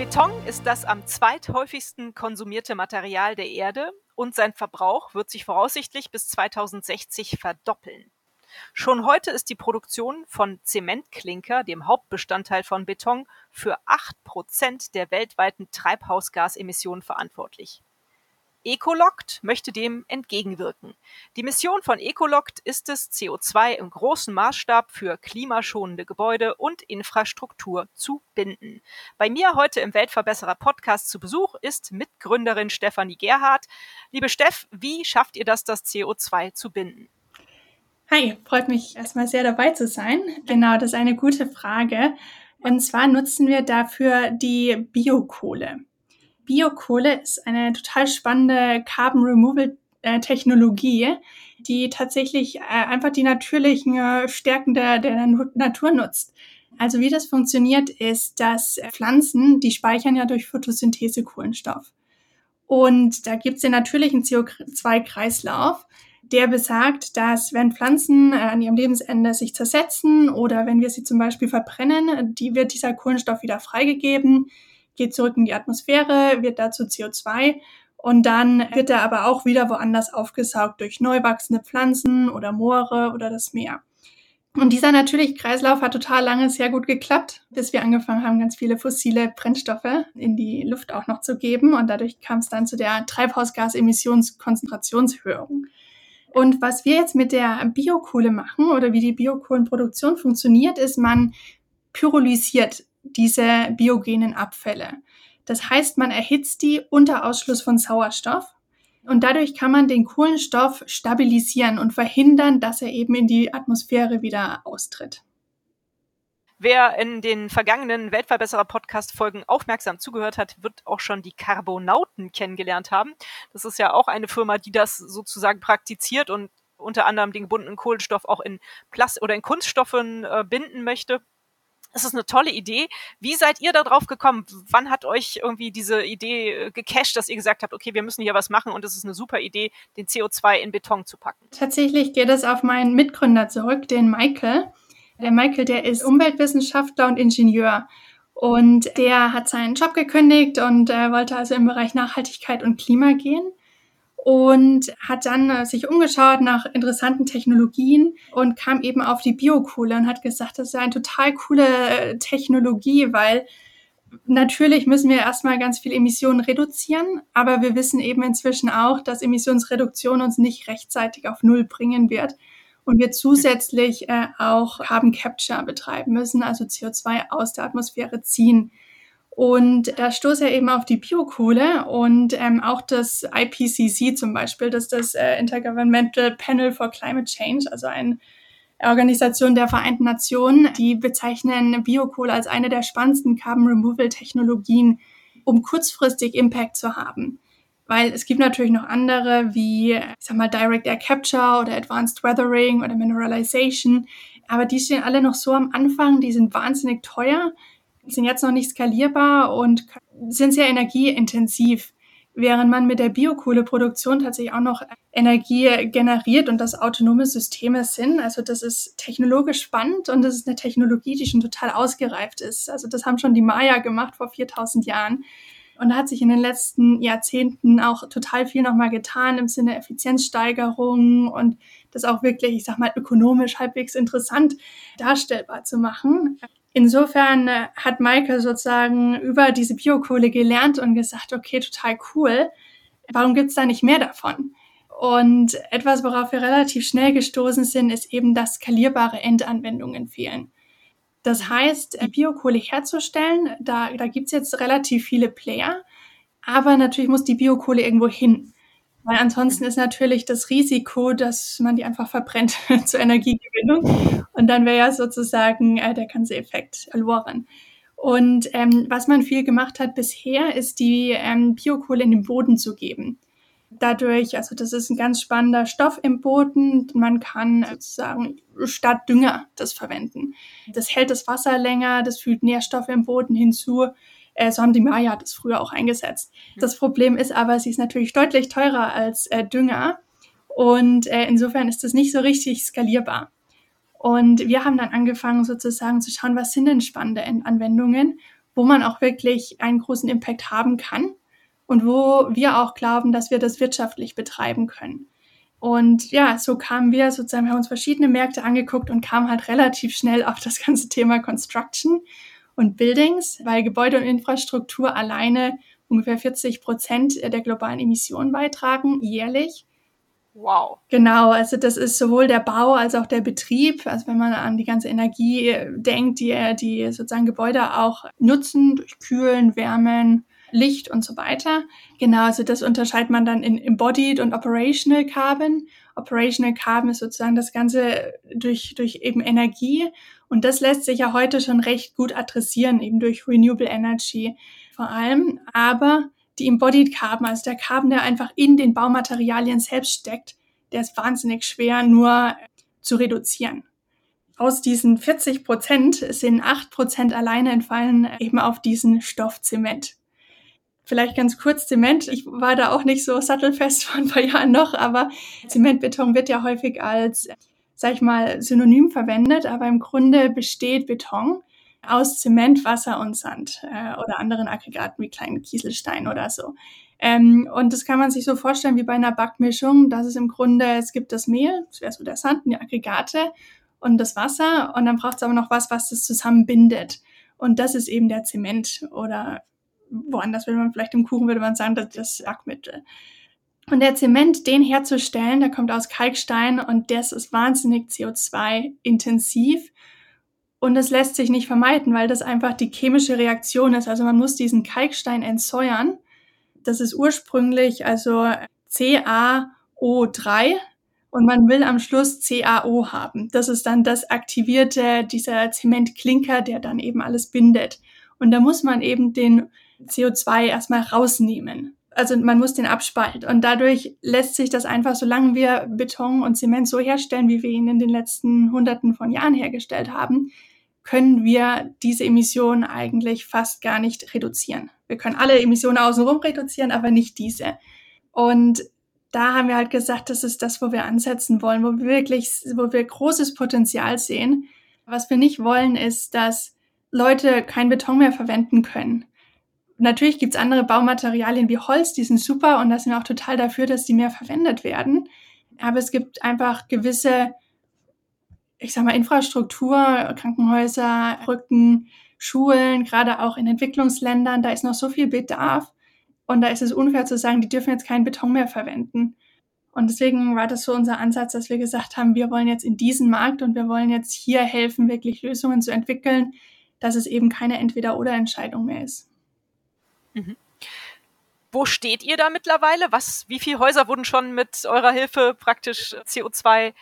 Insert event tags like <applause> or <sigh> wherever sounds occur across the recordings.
Beton ist das am zweithäufigsten konsumierte Material der Erde und sein Verbrauch wird sich voraussichtlich bis 2060 verdoppeln. Schon heute ist die Produktion von Zementklinker, dem Hauptbestandteil von Beton, für acht Prozent der weltweiten Treibhausgasemissionen verantwortlich. Ecoloct möchte dem entgegenwirken. Die Mission von Ecoloct ist es, CO2 im großen Maßstab für klimaschonende Gebäude und Infrastruktur zu binden. Bei mir heute im Weltverbesserer Podcast zu Besuch ist Mitgründerin Stefanie Gerhardt. Liebe Steff, wie schafft ihr das, das CO2 zu binden? Hi, freut mich erstmal sehr dabei zu sein. Genau, das ist eine gute Frage. Und zwar nutzen wir dafür die Biokohle. Biokohle ist eine total spannende Carbon Removal äh, Technologie, die tatsächlich äh, einfach die natürlichen äh, Stärken der, der Natur nutzt. Also wie das funktioniert, ist, dass Pflanzen, die speichern ja durch Photosynthese Kohlenstoff. Und da gibt es den natürlichen CO2-Kreislauf, der besagt, dass wenn Pflanzen an ihrem Lebensende sich zersetzen oder wenn wir sie zum Beispiel verbrennen, die wird dieser Kohlenstoff wieder freigegeben geht zurück in die Atmosphäre, wird dazu CO2 und dann wird er aber auch wieder woanders aufgesaugt durch neu wachsende Pflanzen oder Moore oder das Meer. Und dieser natürliche Kreislauf hat total lange sehr gut geklappt, bis wir angefangen haben, ganz viele fossile Brennstoffe in die Luft auch noch zu geben. Und dadurch kam es dann zu der Treibhausgasemissionskonzentrationshöherung. Und was wir jetzt mit der Biokohle machen oder wie die Biokohlenproduktion funktioniert, ist, man pyrolysiert diese biogenen Abfälle. Das heißt, man erhitzt die unter Ausschluss von Sauerstoff und dadurch kann man den Kohlenstoff stabilisieren und verhindern, dass er eben in die Atmosphäre wieder austritt. Wer in den vergangenen Weltverbesserer-Podcast-Folgen aufmerksam zugehört hat, wird auch schon die Carbonauten kennengelernt haben. Das ist ja auch eine Firma, die das sozusagen praktiziert und unter anderem den gebundenen Kohlenstoff auch in Plast oder in Kunststoffen äh, binden möchte. Es ist eine tolle Idee. Wie seid ihr da drauf gekommen? Wann hat euch irgendwie diese Idee äh, gecasht, dass ihr gesagt habt, okay, wir müssen hier was machen und es ist eine super Idee, den CO2 in Beton zu packen? Tatsächlich geht es auf meinen Mitgründer zurück, den Michael. Der Michael, der ist Umweltwissenschaftler und Ingenieur. Und der hat seinen Job gekündigt und äh, wollte also im Bereich Nachhaltigkeit und Klima gehen und hat dann äh, sich umgeschaut nach interessanten Technologien und kam eben auf die Biokohle und hat gesagt, das ist eine total coole äh, Technologie, weil natürlich müssen wir erstmal ganz viel Emissionen reduzieren, aber wir wissen eben inzwischen auch, dass Emissionsreduktion uns nicht rechtzeitig auf Null bringen wird und wir zusätzlich äh, auch Carbon Capture betreiben müssen, also CO2 aus der Atmosphäre ziehen. Und da stoßt er eben auf die Biokohle und ähm, auch das IPCC zum Beispiel, das ist das äh, Intergovernmental Panel for Climate Change, also eine Organisation der Vereinten Nationen, die bezeichnen Biokohle als eine der spannendsten Carbon Removal Technologien, um kurzfristig Impact zu haben. Weil es gibt natürlich noch andere wie, ich sag mal, Direct Air Capture oder Advanced Weathering oder Mineralization. Aber die stehen alle noch so am Anfang, die sind wahnsinnig teuer sind jetzt noch nicht skalierbar und sind sehr energieintensiv, während man mit der Biokohleproduktion tatsächlich auch noch Energie generiert und das autonome Systeme sind. Also das ist technologisch spannend und das ist eine Technologie, die schon total ausgereift ist. Also das haben schon die Maya gemacht vor 4000 Jahren. Und da hat sich in den letzten Jahrzehnten auch total viel nochmal getan im Sinne Effizienzsteigerung und das auch wirklich, ich sag mal, ökonomisch halbwegs interessant darstellbar zu machen. Insofern äh, hat Maike sozusagen über diese Biokohle gelernt und gesagt, okay, total cool. Warum gibt's da nicht mehr davon? Und etwas, worauf wir relativ schnell gestoßen sind, ist eben, dass skalierbare Endanwendungen fehlen. Das heißt, Biokohle herzustellen, da, da gibt's jetzt relativ viele Player, aber natürlich muss die Biokohle irgendwo hin. Weil ansonsten ist natürlich das Risiko, dass man die einfach verbrennt <laughs> zur Energiegewinnung. Und dann wäre ja sozusagen äh, der ganze Effekt verloren. Und ähm, was man viel gemacht hat bisher, ist die ähm, Biokohle in den Boden zu geben. Dadurch, also das ist ein ganz spannender Stoff im Boden. Man kann sozusagen statt Dünger das verwenden. Das hält das Wasser länger, das fügt Nährstoffe im Boden hinzu. Äh, so haben die Maya das früher auch eingesetzt. Das Problem ist aber, sie ist natürlich deutlich teurer als äh, Dünger. Und äh, insofern ist das nicht so richtig skalierbar. Und wir haben dann angefangen sozusagen zu schauen, was sind denn spannende Anwendungen, wo man auch wirklich einen großen Impact haben kann und wo wir auch glauben, dass wir das wirtschaftlich betreiben können. Und ja, so kamen wir sozusagen, wir haben uns verschiedene Märkte angeguckt und kamen halt relativ schnell auf das ganze Thema Construction und Buildings, weil Gebäude und Infrastruktur alleine ungefähr 40 Prozent der globalen Emissionen beitragen, jährlich. Wow. Genau, also das ist sowohl der Bau als auch der Betrieb. Also wenn man an die ganze Energie äh, denkt, die, die sozusagen Gebäude auch nutzen, durch Kühlen, Wärmen, Licht und so weiter. Genau, also das unterscheidet man dann in Embodied und Operational Carbon. Operational Carbon ist sozusagen das Ganze durch, durch eben Energie. Und das lässt sich ja heute schon recht gut adressieren, eben durch Renewable Energy vor allem. Aber die Embodied Carbon, also der Carbon, der einfach in den Baumaterialien selbst steckt, der ist wahnsinnig schwer nur zu reduzieren. Aus diesen 40 Prozent sind 8 Prozent alleine entfallen eben auf diesen Stoff Zement. Vielleicht ganz kurz Zement. Ich war da auch nicht so sattelfest <laughs> vor ein paar Jahren noch, aber Zementbeton wird ja häufig als, sag ich mal, Synonym verwendet, aber im Grunde besteht Beton aus Zement, Wasser und Sand äh, oder anderen Aggregaten wie kleinen Kieselstein oder so. Ähm, und das kann man sich so vorstellen wie bei einer Backmischung, dass es im Grunde, es gibt das Mehl, das wäre so der Sand, die Aggregate und das Wasser und dann braucht es aber noch was, was das zusammenbindet. Und das ist eben der Zement oder woanders würde man vielleicht im Kuchen würde man sagen, das ist das Backmittel. Und der Zement, den herzustellen, der kommt aus Kalkstein und das ist wahnsinnig CO2-intensiv und es lässt sich nicht vermeiden, weil das einfach die chemische Reaktion ist. Also man muss diesen entsäuern. Das ist ursprünglich also CaO3 und man will am Schluss CaO haben. Das ist dann das aktivierte, dieser Zementklinker, der dann eben alles bindet. Und da muss man eben den CO2 erstmal rausnehmen. Also man muss den abspalten. Und dadurch lässt sich das einfach, solange wir Beton und Zement so herstellen, wie wir ihn in den letzten Hunderten von Jahren hergestellt haben, können wir diese Emissionen eigentlich fast gar nicht reduzieren. Wir können alle Emissionen außenrum reduzieren, aber nicht diese. Und da haben wir halt gesagt, das ist das, wo wir ansetzen wollen, wo wir wirklich, wo wir großes Potenzial sehen. Was wir nicht wollen, ist, dass Leute kein Beton mehr verwenden können. Natürlich gibt's andere Baumaterialien wie Holz, die sind super und da sind wir auch total dafür, dass die mehr verwendet werden. Aber es gibt einfach gewisse ich sag mal, Infrastruktur, Krankenhäuser, Brücken, Schulen, gerade auch in Entwicklungsländern, da ist noch so viel Bedarf. Und da ist es unfair zu sagen, die dürfen jetzt keinen Beton mehr verwenden. Und deswegen war das so unser Ansatz, dass wir gesagt haben, wir wollen jetzt in diesen Markt und wir wollen jetzt hier helfen, wirklich Lösungen zu entwickeln, dass es eben keine Entweder-oder-Entscheidung mehr ist. Mhm. Wo steht ihr da mittlerweile? Was, wie viele Häuser wurden schon mit eurer Hilfe praktisch CO2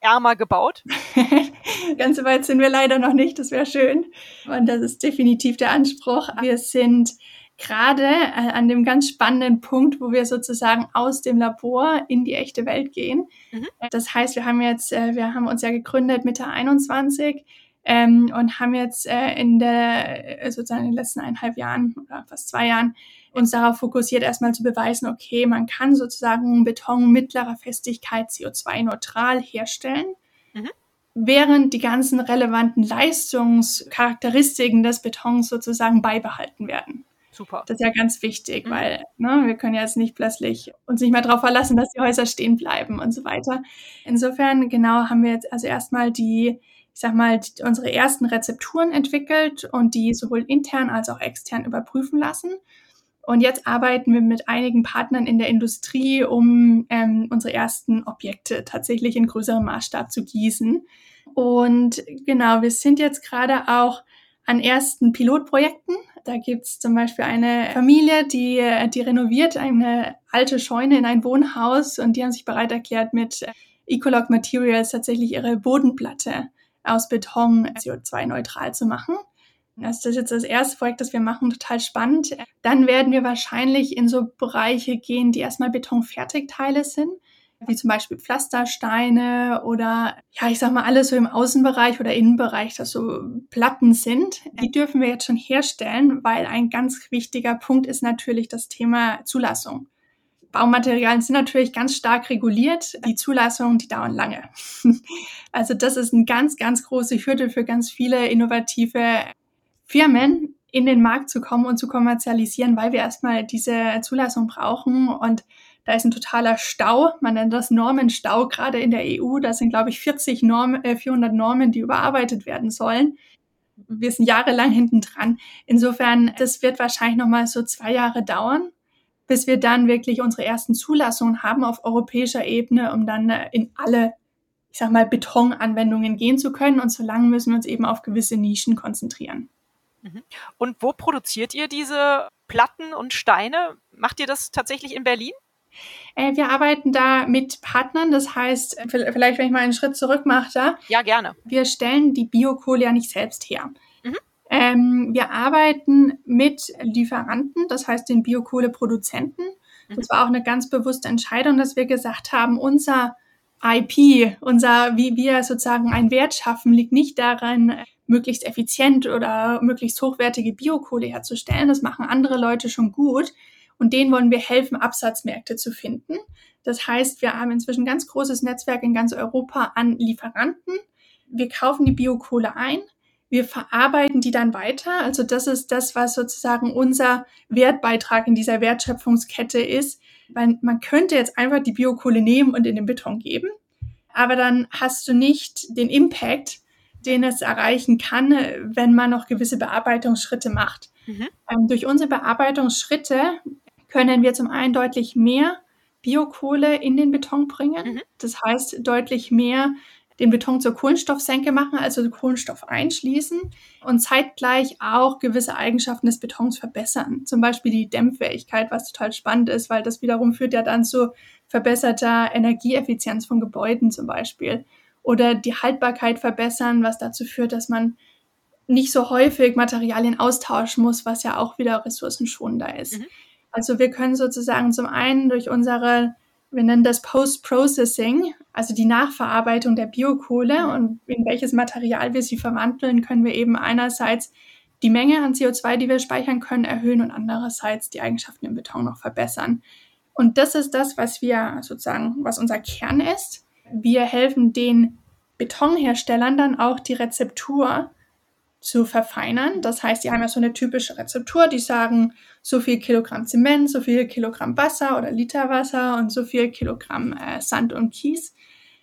ärmer gebaut? <laughs> Ganz so weit sind wir leider noch nicht, das wäre schön. Und das ist definitiv der Anspruch. Wir sind gerade äh, an dem ganz spannenden Punkt, wo wir sozusagen aus dem Labor in die echte Welt gehen. Mhm. Das heißt, wir haben jetzt, äh, wir haben uns ja gegründet Mitte 21 ähm, und haben jetzt äh, in der sozusagen in den letzten eineinhalb Jahren oder fast zwei Jahren uns darauf fokussiert, erstmal zu beweisen, okay, man kann sozusagen Beton mittlerer Festigkeit CO2-neutral herstellen, mhm. während die ganzen relevanten Leistungscharakteristiken des Betons sozusagen beibehalten werden. Super. Das ist ja ganz wichtig, mhm. weil ne, wir können ja jetzt nicht plötzlich uns nicht mehr darauf verlassen, dass die Häuser stehen bleiben und so weiter. Insofern, genau, haben wir jetzt also erstmal die, ich sag mal, unsere ersten Rezepturen entwickelt und die sowohl intern als auch extern überprüfen lassen und jetzt arbeiten wir mit einigen Partnern in der Industrie, um ähm, unsere ersten Objekte tatsächlich in größerem Maßstab zu gießen. Und genau, wir sind jetzt gerade auch an ersten Pilotprojekten. Da gibt's zum Beispiel eine Familie, die, die renoviert eine alte Scheune in ein Wohnhaus und die haben sich bereit erklärt, mit Ecolog Materials tatsächlich ihre Bodenplatte aus Beton CO2-neutral zu machen. Das ist jetzt das erste Projekt, das wir machen, total spannend. Dann werden wir wahrscheinlich in so Bereiche gehen, die erstmal Betonfertigteile sind, wie zum Beispiel Pflastersteine oder ja, ich sag mal alles so im Außenbereich oder Innenbereich, das so Platten sind. Die dürfen wir jetzt schon herstellen, weil ein ganz wichtiger Punkt ist natürlich das Thema Zulassung. Baumaterialien sind natürlich ganz stark reguliert. Die Zulassungen, die dauern lange. <laughs> Also das ist eine ganz, ganz große Hürde für ganz viele innovative Firmen, in den Markt zu kommen und zu kommerzialisieren, weil wir erstmal diese Zulassung brauchen. Und da ist ein totaler Stau. Man nennt das Normenstau gerade in der EU. Da sind, glaube ich, 40 Normen, äh, 400 Normen, die überarbeitet werden sollen. Wir sind jahrelang hinten dran. Insofern, das wird wahrscheinlich noch mal so zwei Jahre dauern bis wir dann wirklich unsere ersten Zulassungen haben auf europäischer Ebene, um dann äh, in alle, ich sag mal, Betonanwendungen gehen zu können. Und so lange müssen wir uns eben auf gewisse Nischen konzentrieren. Mhm. Und wo produziert ihr diese Platten und Steine? Macht ihr das tatsächlich in Berlin? Äh, wir arbeiten da mit Partnern, das heißt, vielleicht wenn ich mal einen Schritt zurück mache da. Ja, gerne. Wir stellen die Biokohle ja nicht selbst her. Ähm, wir arbeiten mit Lieferanten, das heißt den Biokohleproduzenten. Mhm. Das war auch eine ganz bewusste Entscheidung, dass wir gesagt haben, unser IP, unser, wie wir sozusagen einen Wert schaffen, liegt nicht darin, möglichst effizient oder möglichst hochwertige Biokohle herzustellen. Das machen andere Leute schon gut. Und denen wollen wir helfen, Absatzmärkte zu finden. Das heißt, wir haben inzwischen ein ganz großes Netzwerk in ganz Europa an Lieferanten. Wir kaufen die Biokohle ein, wir verarbeiten die dann weiter. Also das ist das, was sozusagen unser Wertbeitrag in dieser Wertschöpfungskette ist. Weil man könnte jetzt einfach die Biokohle nehmen und in den Beton geben, aber dann hast du nicht den Impact, den es erreichen kann, wenn man noch gewisse Bearbeitungsschritte macht. Mhm. Ähm, durch unsere Bearbeitungsschritte können wir zum einen deutlich mehr Biokohle in den Beton bringen. Mhm. Das heißt, deutlich mehr den Beton zur Kohlenstoffsenke machen, also Kohlenstoff einschließen und zeitgleich auch gewisse Eigenschaften des Betons verbessern. Zum Beispiel die Dämmfähigkeit, was total spannend ist, weil das wiederum führt ja dann zu verbesserter Energieeffizienz von Gebäuden zum Beispiel. Oder die Haltbarkeit verbessern, was dazu führt, dass man nicht so häufig Materialien austauschen muss, was ja auch wieder ressourcenschonender ist. Mhm. Also wir können sozusagen zum einen durch unsere wir nennen das Post-Processing, also die Nachverarbeitung der Biokohle und in welches Material wir sie verwandeln, können wir eben einerseits die Menge an CO2, die wir speichern können, erhöhen und andererseits die Eigenschaften im Beton noch verbessern. Und das ist das, was wir sozusagen, was unser Kern ist. Wir helfen den Betonherstellern dann auch die Rezeptur zu verfeinern. Das heißt, die haben ja so eine typische Rezeptur, die sagen, so viel Kilogramm Zement, so viel Kilogramm Wasser oder Liter Wasser und so viel Kilogramm äh, Sand und Kies.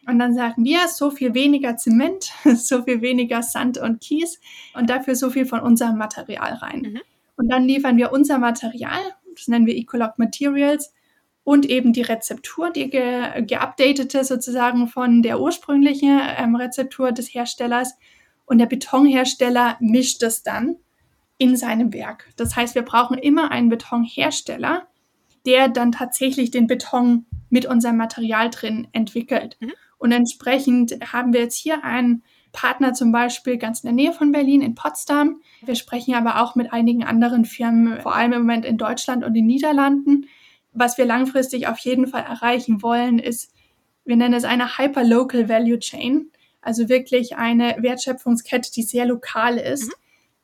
Und dann sagen wir, so viel weniger Zement, <laughs> so viel weniger Sand und Kies und dafür so viel von unserem Material rein. Mhm. Und dann liefern wir unser Material, das nennen wir Ecolog Materials, und eben die Rezeptur, die ge geupdatete sozusagen von der ursprünglichen ähm, Rezeptur des Herstellers und der Betonhersteller mischt es dann in seinem Werk. Das heißt, wir brauchen immer einen Betonhersteller, der dann tatsächlich den Beton mit unserem Material drin entwickelt. Mhm. Und entsprechend haben wir jetzt hier einen Partner zum Beispiel ganz in der Nähe von Berlin, in Potsdam. Wir sprechen aber auch mit einigen anderen Firmen, vor allem im Moment in Deutschland und den Niederlanden. Was wir langfristig auf jeden Fall erreichen wollen, ist, wir nennen es eine Hyperlocal Value Chain. Also wirklich eine Wertschöpfungskette, die sehr lokal ist.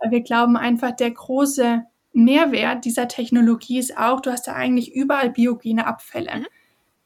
Mhm. Wir glauben einfach, der große Mehrwert dieser Technologie ist auch, du hast da eigentlich überall biogene Abfälle. Mhm.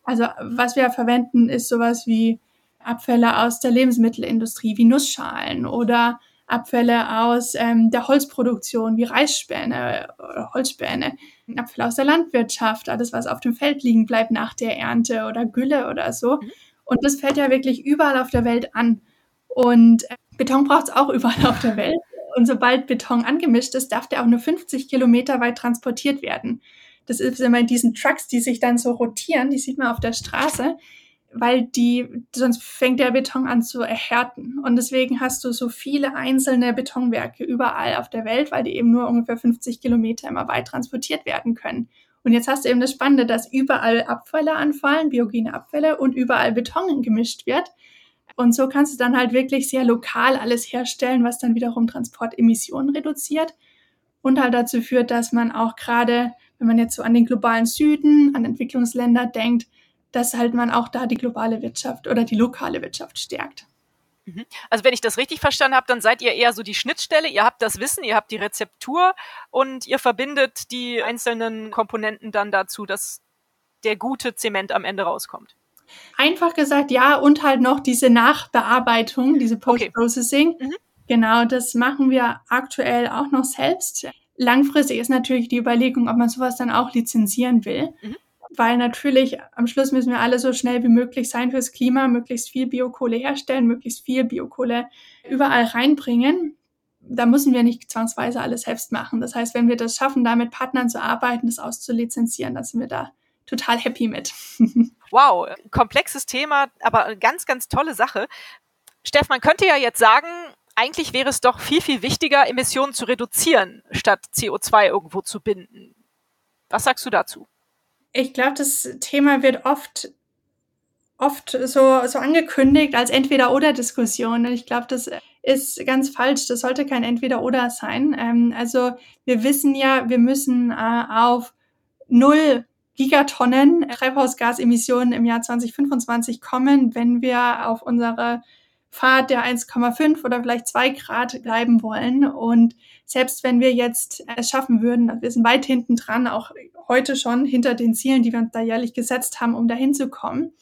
Also was wir verwenden, ist sowas wie Abfälle aus der Lebensmittelindustrie, wie Nussschalen oder Abfälle aus ähm, der Holzproduktion, wie Reisspäne oder Holzspäne, Abfälle aus der Landwirtschaft, alles, was auf dem Feld liegen bleibt nach der Ernte oder Gülle oder so. Mhm. Und das fällt ja wirklich überall auf der Welt an. Und äh, Beton braucht es auch überall auf der Welt. Und sobald Beton angemischt ist, darf der auch nur 50 Kilometer weit transportiert werden. Das ist immer in diesen Trucks, die sich dann so rotieren, die sieht man auf der Straße, weil die, sonst fängt der Beton an zu erhärten. Und deswegen hast du so viele einzelne Betonwerke überall auf der Welt, weil die eben nur ungefähr 50 Kilometer immer weit transportiert werden können. Und jetzt hast du eben das Spannende, dass überall Abfälle anfallen, biogene Abfälle und überall Beton gemischt wird. Und so kannst du dann halt wirklich sehr lokal alles herstellen, was dann wiederum Transportemissionen reduziert und halt dazu führt, dass man auch gerade, wenn man jetzt so an den globalen Süden, an Entwicklungsländer denkt, dass halt man auch da die globale Wirtschaft oder die lokale Wirtschaft stärkt. Mhm. Also wenn ich das richtig verstanden habe, dann seid ihr eher so die Schnittstelle, ihr habt das Wissen, ihr habt die Rezeptur und ihr verbindet die einzelnen Komponenten dann dazu, dass der gute Zement am Ende rauskommt. Einfach gesagt, ja, und halt noch diese Nachbearbeitung, diese Post-Processing. Okay. Mhm. Genau, das machen wir aktuell auch noch selbst. Langfristig ist natürlich die Überlegung, ob man sowas dann auch lizenzieren will. Mhm. Weil natürlich am Schluss müssen wir alle so schnell wie möglich sein fürs Klima, möglichst viel Biokohle herstellen, möglichst viel Biokohle überall reinbringen. Da müssen wir nicht zwangsweise alles selbst machen. Das heißt, wenn wir das schaffen, da mit Partnern zu arbeiten, das auszulizenzieren, dann sind wir da total happy mit. <laughs> wow, komplexes Thema, aber ganz, ganz tolle Sache. Steff, man könnte ja jetzt sagen, eigentlich wäre es doch viel, viel wichtiger, Emissionen zu reduzieren, statt CO2 irgendwo zu binden. Was sagst du dazu? Ich glaube, das Thema wird oft oft so, so angekündigt als Entweder-Oder-Diskussion. Ich glaube, das ist ganz falsch. Das sollte kein Entweder-Oder sein. Ähm, also wir wissen ja, wir müssen äh, auf null Gigatonnen Treibhausgasemissionen im Jahr 2025 kommen, wenn wir auf unsere Fahrt der 1,5 oder vielleicht 2 Grad bleiben wollen. Und selbst wenn wir jetzt es schaffen würden, wir sind weit hinten dran, auch heute schon hinter den Zielen, die wir uns da jährlich gesetzt haben, um dahin zu kommen.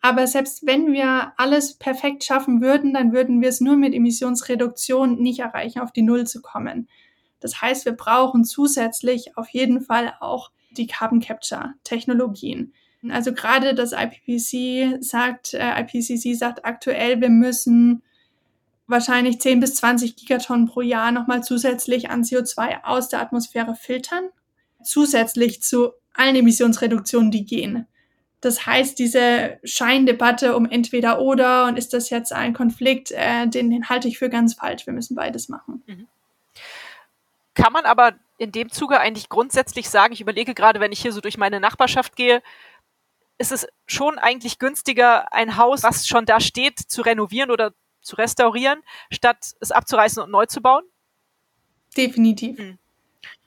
Aber selbst wenn wir alles perfekt schaffen würden, dann würden wir es nur mit Emissionsreduktion nicht erreichen, auf die Null zu kommen. Das heißt, wir brauchen zusätzlich auf jeden Fall auch die Carbon Capture Technologien. Also gerade das IPCC sagt, äh, IPCC sagt aktuell, wir müssen wahrscheinlich 10 bis 20 Gigatonnen pro Jahr nochmal zusätzlich an CO2 aus der Atmosphäre filtern, zusätzlich zu allen Emissionsreduktionen, die gehen. Das heißt, diese Scheindebatte um entweder oder und ist das jetzt ein Konflikt, äh, den, den halte ich für ganz falsch. Wir müssen beides machen. Mhm. Kann man aber in dem Zuge eigentlich grundsätzlich sagen, ich überlege gerade, wenn ich hier so durch meine Nachbarschaft gehe, ist es schon eigentlich günstiger, ein Haus, was schon da steht, zu renovieren oder zu restaurieren, statt es abzureißen und neu zu bauen? Definitiv. Mhm.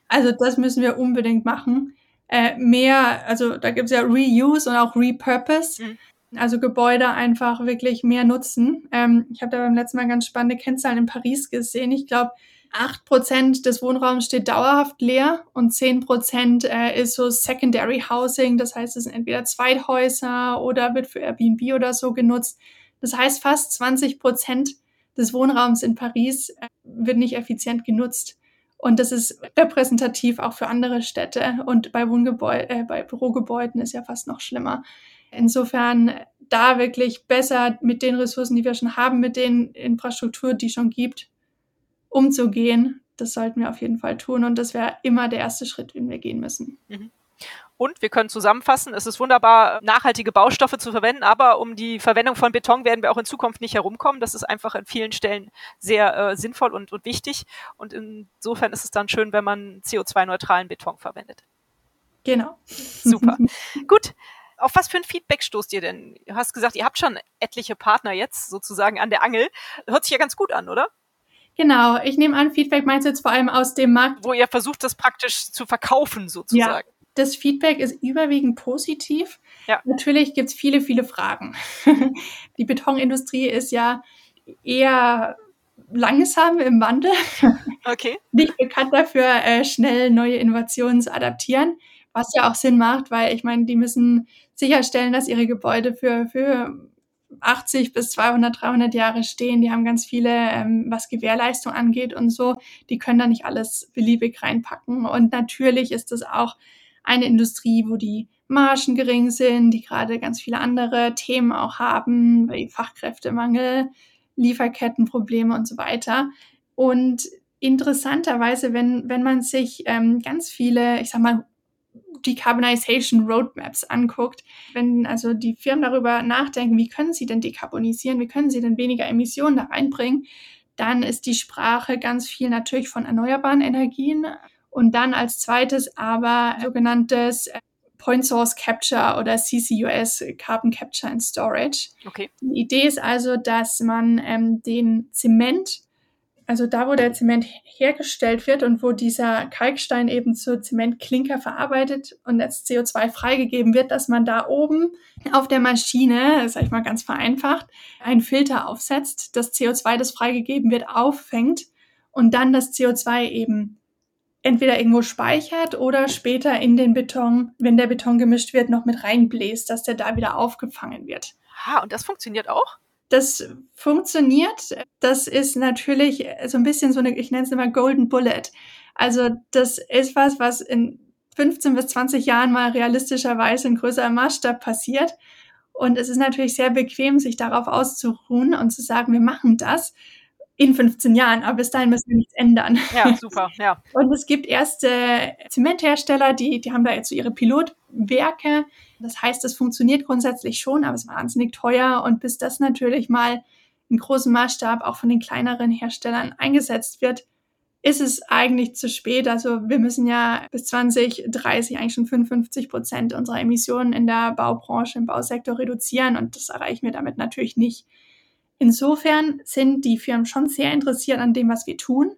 Also das müssen wir unbedingt machen. Äh, mehr, also da gibt es ja Reuse und auch Repurpose. Mhm. Also Gebäude einfach wirklich mehr nutzen. Ähm, ich habe da beim letzten Mal ganz spannende Kennzahlen in Paris gesehen. Ich glaube, 8% des Wohnraums steht dauerhaft leer und 10% äh, ist so Secondary Housing. Das heißt, es sind entweder Zweithäuser oder wird für Airbnb oder so genutzt. Das heißt, fast 20% des Wohnraums in Paris äh, wird nicht effizient genutzt. Und das ist repräsentativ auch für andere Städte. Und bei, Wohngebäu äh, bei Bürogebäuden ist ja fast noch schlimmer. Insofern da wirklich besser mit den Ressourcen, die wir schon haben, mit den Infrastruktur, die schon gibt, umzugehen. Das sollten wir auf jeden Fall tun und das wäre immer der erste Schritt, den wir gehen müssen. Mhm. Und wir können zusammenfassen, es ist wunderbar, nachhaltige Baustoffe zu verwenden, aber um die Verwendung von Beton werden wir auch in Zukunft nicht herumkommen. Das ist einfach an vielen Stellen sehr äh, sinnvoll und, und wichtig. Und insofern ist es dann schön, wenn man CO2-neutralen Beton verwendet. Genau. Super. <laughs> Gut. Auf was für ein Feedback stoßt ihr denn? Du hast gesagt, ihr habt schon etliche Partner jetzt sozusagen an der Angel. Hört sich ja ganz gut an, oder? Genau, ich nehme an, Feedback meinst du jetzt vor allem aus dem Markt. Wo ihr versucht, das praktisch zu verkaufen, sozusagen. Ja, das Feedback ist überwiegend positiv. Ja. Natürlich gibt es viele, viele Fragen. <laughs> Die Betonindustrie ist ja eher langsam im Wandel. Okay. <laughs> Nicht bekannt dafür, äh, schnell neue Innovationen zu adaptieren, was ja auch Sinn macht, weil ich meine, die müssen sicherstellen, dass ihre Gebäude für, für 80 bis 200, 300 Jahre stehen. Die haben ganz viele, ähm, was Gewährleistung angeht und so. Die können da nicht alles beliebig reinpacken. Und natürlich ist das auch eine Industrie, wo die Margen gering sind, die gerade ganz viele andere Themen auch haben, wie Fachkräftemangel, Lieferkettenprobleme und so weiter. Und interessanterweise, wenn, wenn man sich ähm, ganz viele, ich sag mal, Decarbonization Roadmaps anguckt, wenn also die Firmen darüber nachdenken, wie können sie denn dekarbonisieren, wie können sie denn weniger Emissionen da reinbringen, dann ist die Sprache ganz viel natürlich von erneuerbaren Energien und dann als zweites aber sogenanntes Point Source Capture oder CCUS, Carbon Capture and Storage. Okay. Die Idee ist also, dass man ähm, den Zement, also da, wo der Zement hergestellt wird und wo dieser Kalkstein eben zu Zementklinker verarbeitet und als CO2 freigegeben wird, dass man da oben auf der Maschine, sag ich mal ganz vereinfacht, einen Filter aufsetzt, das CO2, das freigegeben wird, auffängt und dann das CO2 eben entweder irgendwo speichert oder später in den Beton, wenn der Beton gemischt wird, noch mit reinbläst, dass der da wieder aufgefangen wird. Ah, und das funktioniert auch? Das funktioniert. Das ist natürlich so ein bisschen so eine, ich nenne es immer Golden Bullet. Also das ist was, was in 15 bis 20 Jahren mal realistischerweise in größerem Maßstab passiert. Und es ist natürlich sehr bequem, sich darauf auszuruhen und zu sagen, wir machen das in 15 Jahren, aber bis dahin müssen wir nichts ändern. Ja, super, ja. <laughs> Und es gibt erste Zementhersteller, die, die haben da jetzt so ihre Pilotwerke. Das heißt, es funktioniert grundsätzlich schon, aber es ist wahnsinnig teuer. Und bis das natürlich mal in großem Maßstab auch von den kleineren Herstellern eingesetzt wird, ist es eigentlich zu spät. Also wir müssen ja bis 2030 eigentlich schon 55 Prozent unserer Emissionen in der Baubranche, im Bausektor reduzieren. Und das erreichen wir damit natürlich nicht. Insofern sind die Firmen schon sehr interessiert an dem, was wir tun,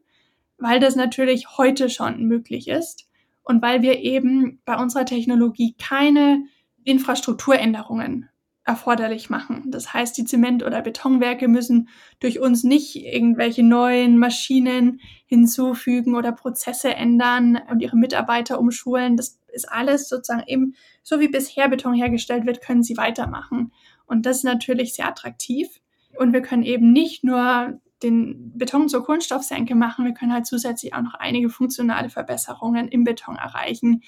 weil das natürlich heute schon möglich ist und weil wir eben bei unserer Technologie keine Infrastrukturänderungen erforderlich machen. Das heißt, die Zement- oder Betonwerke müssen durch uns nicht irgendwelche neuen Maschinen hinzufügen oder Prozesse ändern und ihre Mitarbeiter umschulen. Das ist alles sozusagen eben, so wie bisher Beton hergestellt wird, können sie weitermachen. Und das ist natürlich sehr attraktiv. Und wir können eben nicht nur den Beton zur Kunststoffsenke machen, wir können halt zusätzlich auch noch einige funktionale Verbesserungen im Beton erreichen,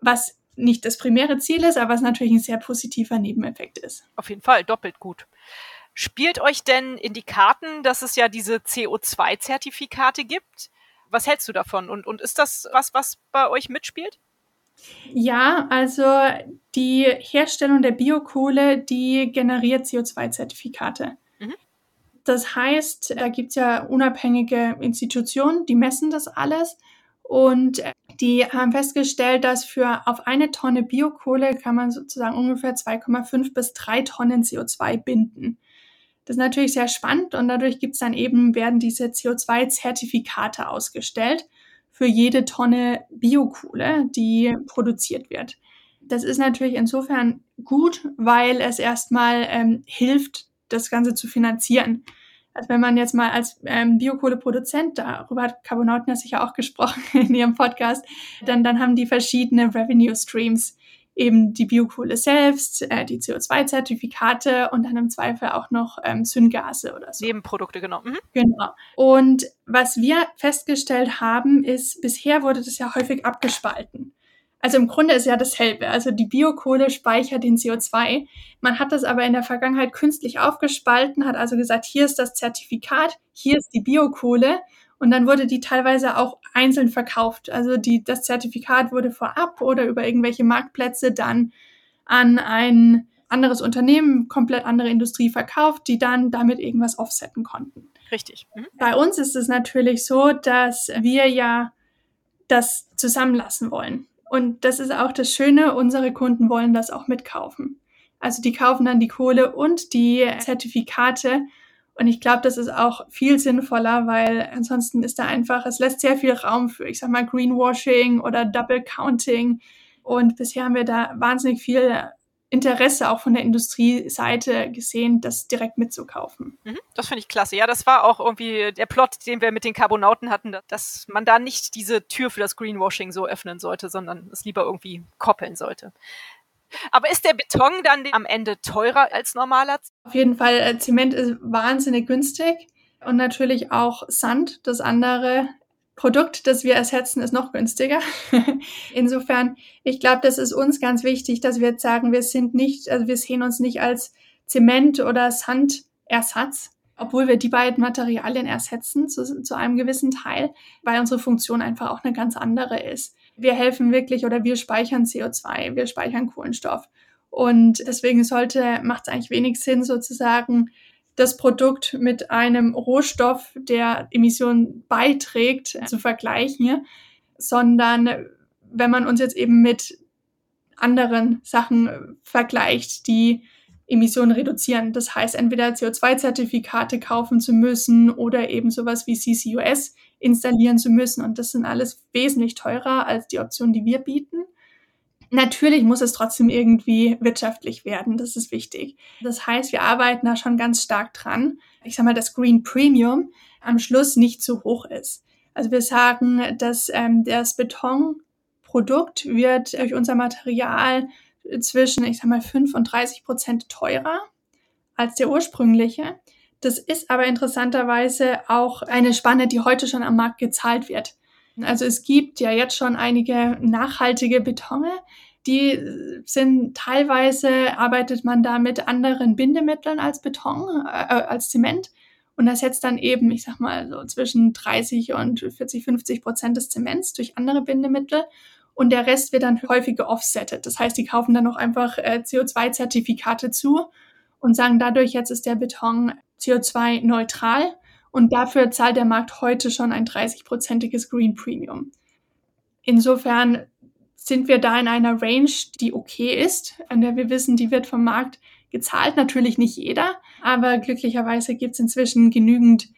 was nicht das primäre Ziel ist, aber was natürlich ein sehr positiver Nebeneffekt ist. Auf jeden Fall, doppelt gut. Spielt euch denn in die Karten, dass es ja diese CO2-Zertifikate gibt? Was hältst du davon? Und, und ist das was, was bei euch mitspielt? Ja, also die Herstellung der Biokohle, die generiert CO2-Zertifikate. Mhm. Das heißt, da gibt es ja unabhängige Institutionen, die messen das alles. Und die haben festgestellt, dass für auf eine Tonne Biokohle kann man sozusagen ungefähr 2,5 bis 3 Tonnen CO2 binden. Das ist natürlich sehr spannend und dadurch gibt es dann eben, werden diese CO2-Zertifikate ausgestellt für jede Tonne Biokohle, die produziert wird. Das ist natürlich insofern gut, weil es erstmal ähm, hilft, das Ganze zu finanzieren. Also wenn man jetzt mal als ähm, Biokohleproduzent, darüber hat Carbonauten ja sicher auch gesprochen <laughs> in ihrem Podcast, dann, dann haben die verschiedene Revenue Streams, eben die Biokohle selbst, äh, die CO2-Zertifikate und dann im Zweifel auch noch ähm, Syngase oder so. Nebenprodukte, genau. Mhm. Genau. Und was wir festgestellt haben, ist, bisher wurde das ja häufig abgespalten. Also im Grunde ist ja dasselbe. Also die Biokohle speichert den CO2. Man hat das aber in der Vergangenheit künstlich aufgespalten, hat also gesagt, hier ist das Zertifikat, hier ist die Biokohle und dann wurde die teilweise auch einzeln verkauft. Also die, das Zertifikat wurde vorab oder über irgendwelche Marktplätze dann an ein anderes Unternehmen, komplett andere Industrie verkauft, die dann damit irgendwas offsetten konnten. Richtig. Mhm. Bei uns ist es natürlich so, dass wir ja das zusammenlassen wollen. Und das ist auch das Schöne, unsere Kunden wollen das auch mitkaufen. Also die kaufen dann die Kohle und die Zertifikate und ich glaube, das ist auch viel sinnvoller, weil ansonsten ist da einfach, es lässt sehr viel Raum für, ich sag mal, Greenwashing oder Double Counting. Und bisher haben wir da wahnsinnig viel Interesse auch von der Industrieseite gesehen, das direkt mitzukaufen. Mhm, das finde ich klasse. Ja, das war auch irgendwie der Plot, den wir mit den Carbonauten hatten, dass man da nicht diese Tür für das Greenwashing so öffnen sollte, sondern es lieber irgendwie koppeln sollte. Aber ist der Beton dann am Ende teurer als normaler? Auf jeden Fall, äh, Zement ist wahnsinnig günstig und natürlich auch Sand, das andere Produkt, das wir ersetzen, ist noch günstiger. <laughs> Insofern, ich glaube, das ist uns ganz wichtig, dass wir jetzt sagen, wir sind nicht, also wir sehen uns nicht als Zement- oder Sandersatz, obwohl wir die beiden Materialien ersetzen zu, zu einem gewissen Teil, weil unsere Funktion einfach auch eine ganz andere ist wir helfen wirklich oder wir speichern CO2, wir speichern Kohlenstoff. Und deswegen sollte, macht es eigentlich wenig Sinn, sozusagen das Produkt mit einem Rohstoff, der Emissionen beiträgt, zu vergleichen, sondern wenn man uns jetzt eben mit anderen Sachen vergleicht, die Emissionen reduzieren. Das heißt, entweder CO2-Zertifikate kaufen zu müssen oder eben sowas wie CCUS installieren zu müssen. Und das sind alles wesentlich teurer als die Optionen, die wir bieten. Natürlich muss es trotzdem irgendwie wirtschaftlich werden. Das ist wichtig. Das heißt, wir arbeiten da schon ganz stark dran. Ich sag mal, das Green Premium am Schluss nicht zu hoch ist. Also wir sagen, dass ähm, das Betonprodukt wird durch unser Material zwischen, ich sag mal, 5 und 30 Prozent teurer als der ursprüngliche. Das ist aber interessanterweise auch eine Spanne, die heute schon am Markt gezahlt wird. Also es gibt ja jetzt schon einige nachhaltige Betone, die sind teilweise arbeitet man da mit anderen Bindemitteln als Beton, äh, als Zement und ersetzt dann eben, ich sag mal, so zwischen 30 und 40, 50 Prozent des Zements durch andere Bindemittel und der Rest wird dann häufig geoffsettet. Das heißt, die kaufen dann noch einfach äh, CO2-Zertifikate zu und sagen dadurch, jetzt ist der Beton CO2-neutral und dafür zahlt der Markt heute schon ein 30-prozentiges Green Premium. Insofern sind wir da in einer Range, die okay ist, an der wir wissen, die wird vom Markt gezahlt. Natürlich nicht jeder, aber glücklicherweise gibt es inzwischen genügend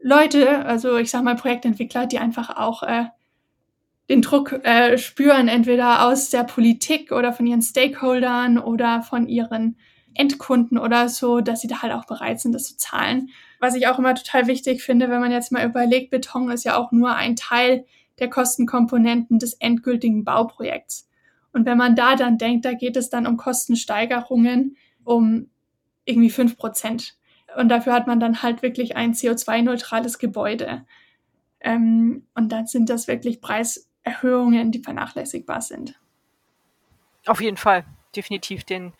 Leute, also ich sag mal Projektentwickler, die einfach auch äh, den Druck äh, spüren, entweder aus der Politik oder von ihren Stakeholdern oder von ihren Endkunden oder so, dass sie da halt auch bereit sind, das zu zahlen. Was ich auch immer total wichtig finde, wenn man jetzt mal überlegt, Beton ist ja auch nur ein Teil der Kostenkomponenten des endgültigen Bauprojekts. Und wenn man da dann denkt, da geht es dann um Kostensteigerungen um irgendwie fünf Prozent. Und dafür hat man dann halt wirklich ein CO2-neutrales Gebäude. Ähm, und dann sind das wirklich Preis Erhöhungen, die vernachlässigbar sind. Auf jeden Fall, definitiv. Den,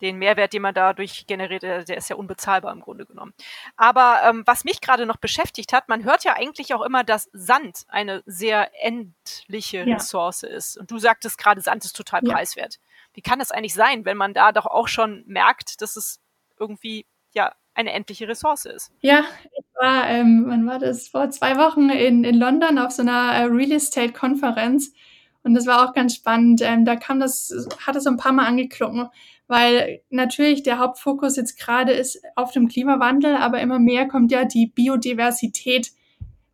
den Mehrwert, den man dadurch generiert, der ist ja unbezahlbar im Grunde genommen. Aber ähm, was mich gerade noch beschäftigt hat, man hört ja eigentlich auch immer, dass Sand eine sehr endliche ja. Ressource ist. Und du sagtest gerade, Sand ist total ja. preiswert. Wie kann das eigentlich sein, wenn man da doch auch schon merkt, dass es irgendwie ja eine endliche Ressource ist? Ja, war, ähm, wann war das? Vor zwei Wochen in, in London auf so einer äh, Real Estate Konferenz. Und das war auch ganz spannend. Ähm, da kam das, hat es ein paar Mal angeklungen, weil natürlich der Hauptfokus jetzt gerade ist auf dem Klimawandel, aber immer mehr kommt ja die Biodiversität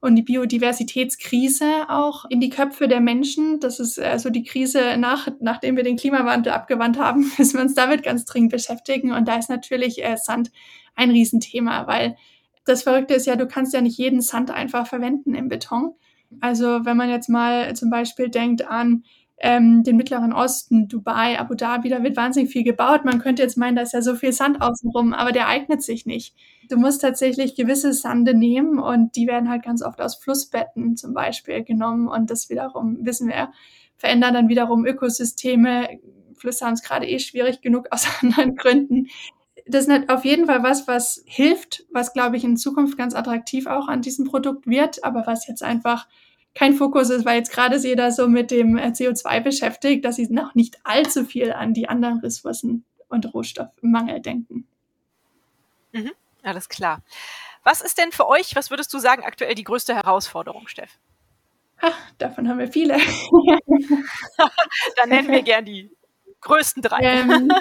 und die Biodiversitätskrise auch in die Köpfe der Menschen. Das ist also die Krise nach, nachdem wir den Klimawandel abgewandt haben, <laughs> müssen wir uns damit ganz dringend beschäftigen. Und da ist natürlich äh, Sand ein Riesenthema, weil das Verrückte ist ja, du kannst ja nicht jeden Sand einfach verwenden im Beton. Also wenn man jetzt mal zum Beispiel denkt an ähm, den Mittleren Osten, Dubai, Abu Dhabi, da wird wahnsinnig viel gebaut. Man könnte jetzt meinen, da ist ja so viel Sand außenrum, aber der eignet sich nicht. Du musst tatsächlich gewisse Sande nehmen und die werden halt ganz oft aus Flussbetten zum Beispiel genommen und das wiederum, wissen wir, verändern dann wiederum Ökosysteme. Flüsse haben es gerade eh schwierig genug aus <laughs> anderen Gründen das ist auf jeden Fall was, was hilft, was, glaube ich, in Zukunft ganz attraktiv auch an diesem Produkt wird, aber was jetzt einfach kein Fokus ist, weil jetzt gerade jeder so mit dem äh, CO2 beschäftigt, dass sie noch nicht allzu viel an die anderen Ressourcen und Rohstoffmangel denken. Mhm, alles klar. Was ist denn für euch, was würdest du sagen, aktuell die größte Herausforderung, Steff? Ach, davon haben wir viele. <laughs> Dann nennen wir gern die größten drei. Ähm,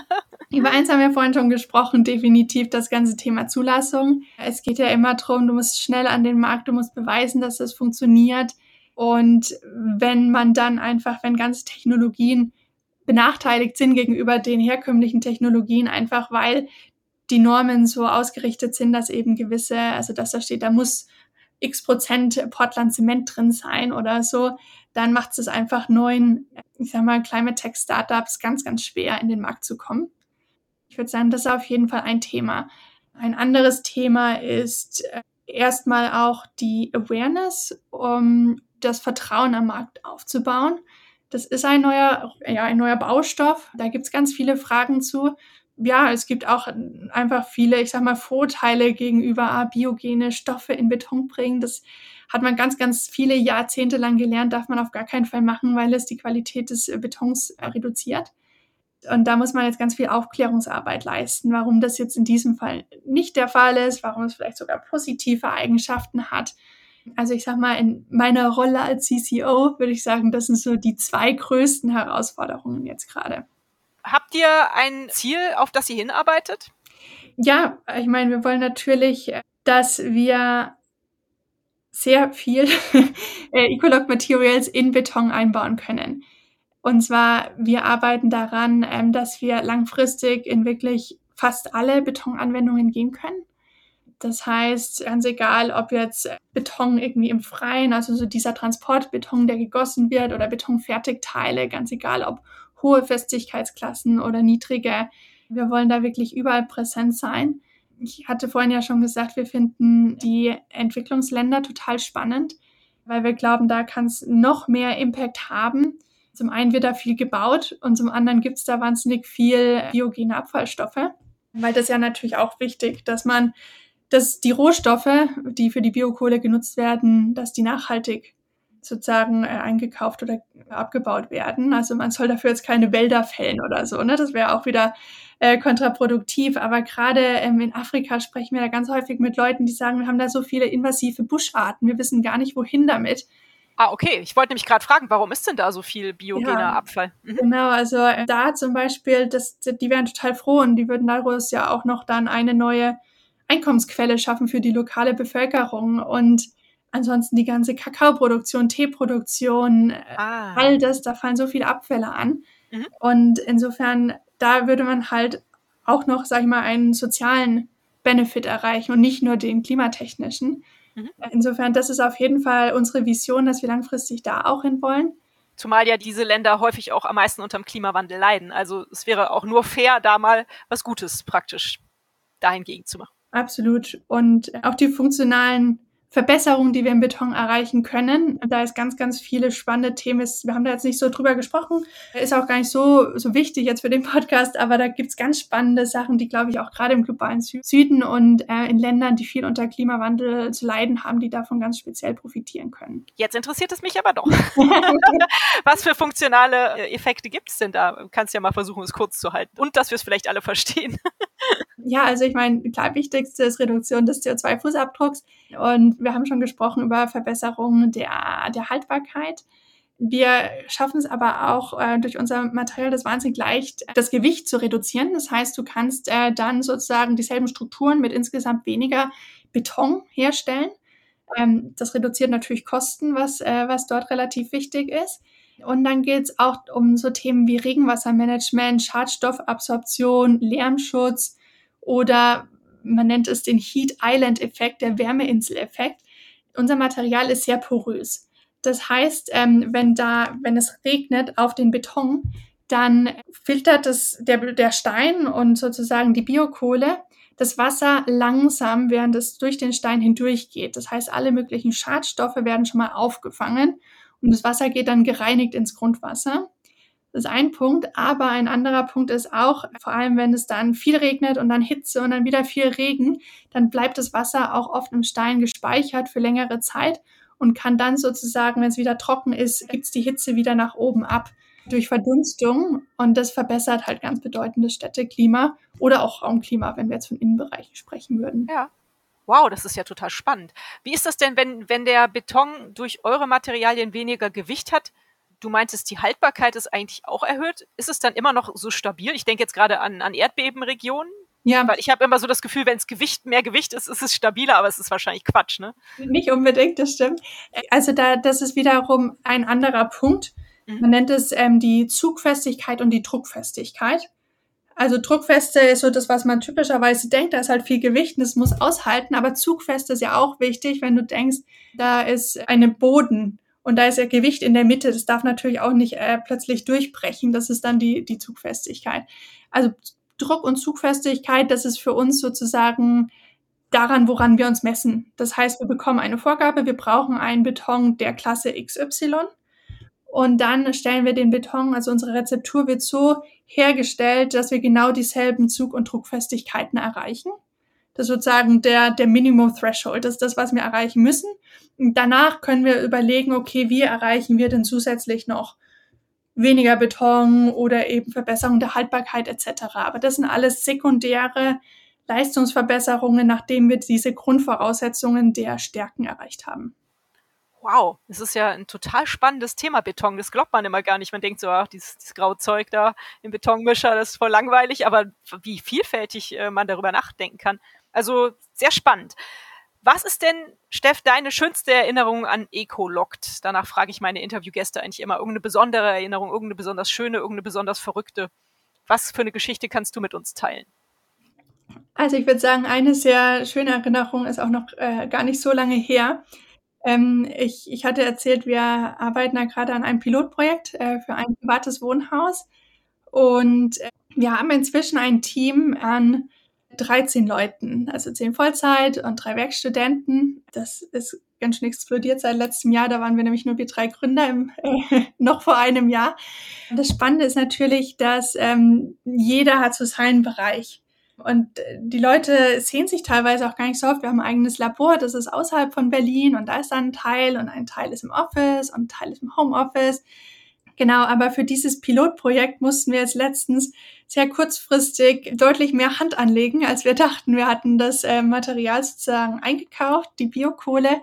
über eins haben wir vorhin schon gesprochen, definitiv das ganze Thema Zulassung. Es geht ja immer darum, du musst schnell an den Markt, du musst beweisen, dass das funktioniert. Und wenn man dann einfach, wenn ganze Technologien benachteiligt sind gegenüber den herkömmlichen Technologien, einfach weil die Normen so ausgerichtet sind, dass eben gewisse, also dass da steht, da muss x Prozent Portland Zement drin sein oder so, dann macht es einfach neuen, ich sag mal, Climate Tech Startups ganz, ganz schwer in den Markt zu kommen. Ich würde sagen, das ist auf jeden Fall ein Thema. Ein anderes Thema ist äh, erstmal auch die Awareness, um das Vertrauen am Markt aufzubauen. Das ist ein neuer, ja, ein neuer Baustoff. Da gibt es ganz viele Fragen zu. Ja, es gibt auch einfach viele, ich sag mal, Vorteile gegenüber ah, biogene Stoffe in Beton bringen. Das hat man ganz, ganz viele Jahrzehnte lang gelernt, darf man auf gar keinen Fall machen, weil es die Qualität des Betons äh, reduziert. Und da muss man jetzt ganz viel Aufklärungsarbeit leisten, warum das jetzt in diesem Fall nicht der Fall ist, warum es vielleicht sogar positive Eigenschaften hat. Also ich sag mal, in meiner Rolle als CCO würde ich sagen, das sind so die zwei größten Herausforderungen jetzt gerade. Habt ihr ein Ziel, auf das ihr hinarbeitet? Ja, ich meine, wir wollen natürlich, dass wir sehr viel <laughs> äh, Ecolog Materials in Beton einbauen können. Und zwar, wir arbeiten daran, ähm, dass wir langfristig in wirklich fast alle Betonanwendungen gehen können. Das heißt, ganz egal, ob jetzt Beton irgendwie im Freien, also so dieser Transportbeton, der gegossen wird, oder Betonfertigteile, ganz egal, ob hohe Festigkeitsklassen oder niedrige. Wir wollen da wirklich überall präsent sein. Ich hatte vorhin ja schon gesagt, wir finden die Entwicklungsländer total spannend, weil wir glauben, da kann es noch mehr Impact haben. Zum einen wird da viel gebaut und zum anderen gibt es da wahnsinnig viel biogene Abfallstoffe, weil das ja natürlich auch wichtig, dass man, dass die Rohstoffe, die für die Biokohle genutzt werden, dass die nachhaltig sozusagen äh, eingekauft oder abgebaut werden. Also man soll dafür jetzt keine Wälder fällen oder so. Ne? Das wäre auch wieder äh, kontraproduktiv. Aber gerade ähm, in Afrika sprechen wir da ganz häufig mit Leuten, die sagen, wir haben da so viele invasive Buscharten, wir wissen gar nicht, wohin damit. Ah, okay. Ich wollte nämlich gerade fragen, warum ist denn da so viel biogener ja, Abfall? Mhm. Genau, also äh, da zum Beispiel, das, die wären total froh und die würden daraus ja auch noch dann eine neue Einkommensquelle schaffen für die lokale Bevölkerung. Und ansonsten die ganze Kakaoproduktion, Teeproduktion, äh, ah. all das, da fallen so viele Abfälle an. Mhm. Und insofern, da würde man halt auch noch, sag ich mal, einen sozialen Benefit erreichen und nicht nur den klimatechnischen. Mhm. Insofern, das ist auf jeden Fall unsere Vision, dass wir langfristig da auch hin wollen. Zumal ja diese Länder häufig auch am meisten unter dem Klimawandel leiden. Also es wäre auch nur fair, da mal was Gutes praktisch dahingegen zu machen. Absolut. Und auch die funktionalen Verbesserungen, die wir im Beton erreichen können. Da ist ganz, ganz viele spannende Themen. Wir haben da jetzt nicht so drüber gesprochen. Ist auch gar nicht so, so wichtig jetzt für den Podcast, aber da gibt's ganz spannende Sachen, die, glaube ich, auch gerade im globalen Süden und äh, in Ländern, die viel unter Klimawandel zu leiden haben, die davon ganz speziell profitieren können. Jetzt interessiert es mich aber doch. <laughs> Was für funktionale äh, Effekte gibt es denn da? Du kannst ja mal versuchen, es kurz zu halten und dass wir es vielleicht alle verstehen. Ja, also ich meine, klar, wichtigste ist Reduktion des CO2-Fußabdrucks und wir haben schon gesprochen über Verbesserungen der, der Haltbarkeit. Wir schaffen es aber auch äh, durch unser Material das wahnsinnig leicht, das Gewicht zu reduzieren. Das heißt, du kannst äh, dann sozusagen dieselben Strukturen mit insgesamt weniger Beton herstellen. Ähm, das reduziert natürlich Kosten, was, äh, was dort relativ wichtig ist. Und dann geht es auch um so Themen wie Regenwassermanagement, Schadstoffabsorption, Lärmschutz oder man nennt es den Heat Island Effekt, der Wärmeinsel-Effekt. Unser Material ist sehr porös. Das heißt, ähm, wenn da, wenn es regnet auf den Beton, dann filtert es der, der Stein und sozusagen die Biokohle das Wasser langsam, während es durch den Stein hindurch geht. Das heißt, alle möglichen Schadstoffe werden schon mal aufgefangen und das Wasser geht dann gereinigt ins Grundwasser. Das ist ein Punkt, aber ein anderer Punkt ist auch, vor allem wenn es dann viel regnet und dann Hitze und dann wieder viel Regen, dann bleibt das Wasser auch oft im Stein gespeichert für längere Zeit und kann dann sozusagen, wenn es wieder trocken ist, gibt es die Hitze wieder nach oben ab durch Verdunstung und das verbessert halt ganz bedeutend das Städteklima oder auch Raumklima, wenn wir jetzt von Innenbereichen sprechen würden. Ja. Wow, das ist ja total spannend. Wie ist das denn, wenn, wenn der Beton durch eure Materialien weniger Gewicht hat? Du meintest, die Haltbarkeit ist eigentlich auch erhöht. Ist es dann immer noch so stabil? Ich denke jetzt gerade an, an Erdbebenregionen. Ja. Weil ich habe immer so das Gefühl, wenn es Gewicht mehr Gewicht ist, ist es stabiler, aber es ist wahrscheinlich Quatsch, ne? Nicht unbedingt, das stimmt. Also da, das ist wiederum ein anderer Punkt. Mhm. Man nennt es ähm, die Zugfestigkeit und die Druckfestigkeit. Also Druckfeste ist so das, was man typischerweise denkt. Da ist halt viel Gewicht und es muss aushalten. Aber Zugfeste ist ja auch wichtig, wenn du denkst, da ist ein Boden und da ist ja Gewicht in der Mitte. Das darf natürlich auch nicht äh, plötzlich durchbrechen. Das ist dann die, die Zugfestigkeit. Also Druck und Zugfestigkeit, das ist für uns sozusagen daran, woran wir uns messen. Das heißt, wir bekommen eine Vorgabe, wir brauchen einen Beton der Klasse XY. Und dann stellen wir den Beton, also unsere Rezeptur wird so hergestellt, dass wir genau dieselben Zug- und Druckfestigkeiten erreichen. Das ist sozusagen der, der Minimum Threshold. Das ist das, was wir erreichen müssen. Und danach können wir überlegen, okay, wie erreichen wir denn zusätzlich noch weniger Beton oder eben Verbesserung der Haltbarkeit etc. Aber das sind alles sekundäre Leistungsverbesserungen, nachdem wir diese Grundvoraussetzungen der Stärken erreicht haben. Wow, das ist ja ein total spannendes Thema Beton. Das glaubt man immer gar nicht. Man denkt so, ach, dieses, dieses graue Zeug da im Betonmischer, das ist voll langweilig, aber wie vielfältig äh, man darüber nachdenken kann. Also sehr spannend. Was ist denn, Steff, deine schönste Erinnerung an Ecolockt? Danach frage ich meine Interviewgäste eigentlich immer. Irgendeine besondere Erinnerung, irgendeine besonders schöne, irgendeine besonders verrückte. Was für eine Geschichte kannst du mit uns teilen? Also ich würde sagen, eine sehr schöne Erinnerung ist auch noch äh, gar nicht so lange her. Ähm, ich, ich hatte erzählt, wir arbeiten da gerade an einem Pilotprojekt äh, für ein privates Wohnhaus. Und äh, wir haben inzwischen ein Team an 13 Leuten, also 10 Vollzeit und drei Werkstudenten. Das ist ganz schön explodiert seit letztem Jahr. Da waren wir nämlich nur wir drei Gründer im, <laughs> äh, noch vor einem Jahr. Das Spannende ist natürlich, dass ähm, jeder hat so seinen Bereich. Und äh, die Leute sehen sich teilweise auch gar nicht so oft. Wir haben ein eigenes Labor, das ist außerhalb von Berlin und da ist dann ein Teil und ein Teil ist im Office und ein Teil ist im Homeoffice. Genau, aber für dieses Pilotprojekt mussten wir jetzt letztens sehr kurzfristig deutlich mehr Hand anlegen, als wir dachten. Wir hatten das äh, Material sozusagen eingekauft, die Biokohle.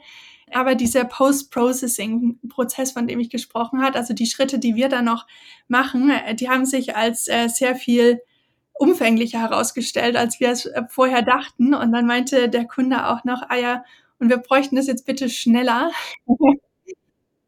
Aber dieser Post-Processing-Prozess, von dem ich gesprochen habe, also die Schritte, die wir da noch machen, äh, die haben sich als äh, sehr viel umfänglicher herausgestellt, als wir es äh, vorher dachten. Und dann meinte der Kunde auch noch, ah ja, und wir bräuchten das jetzt bitte schneller. <laughs>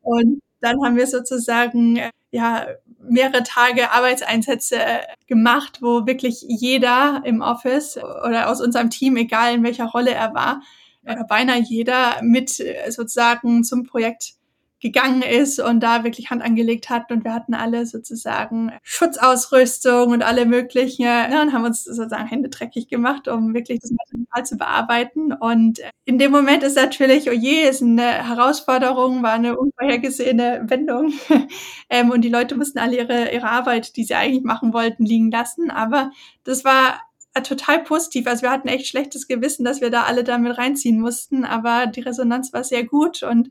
und dann haben wir sozusagen äh, ja mehrere Tage Arbeitseinsätze äh, gemacht, wo wirklich jeder im Office oder aus unserem Team, egal in welcher Rolle er war, oder beinahe jeder mit sozusagen zum Projekt gegangen ist und da wirklich Hand angelegt hat und wir hatten alle sozusagen Schutzausrüstung und alle möglichen ja, und haben uns sozusagen Hände dreckig gemacht, um wirklich das Material zu bearbeiten. Und in dem Moment ist natürlich, oh je, ist eine Herausforderung, war eine unvorhergesehene Wendung. <laughs> Ähm, und die Leute mussten alle ihre, ihre Arbeit, die sie eigentlich machen wollten, liegen lassen, aber das war total positiv. Also wir hatten echt schlechtes Gewissen, dass wir da alle damit reinziehen mussten, aber die Resonanz war sehr gut und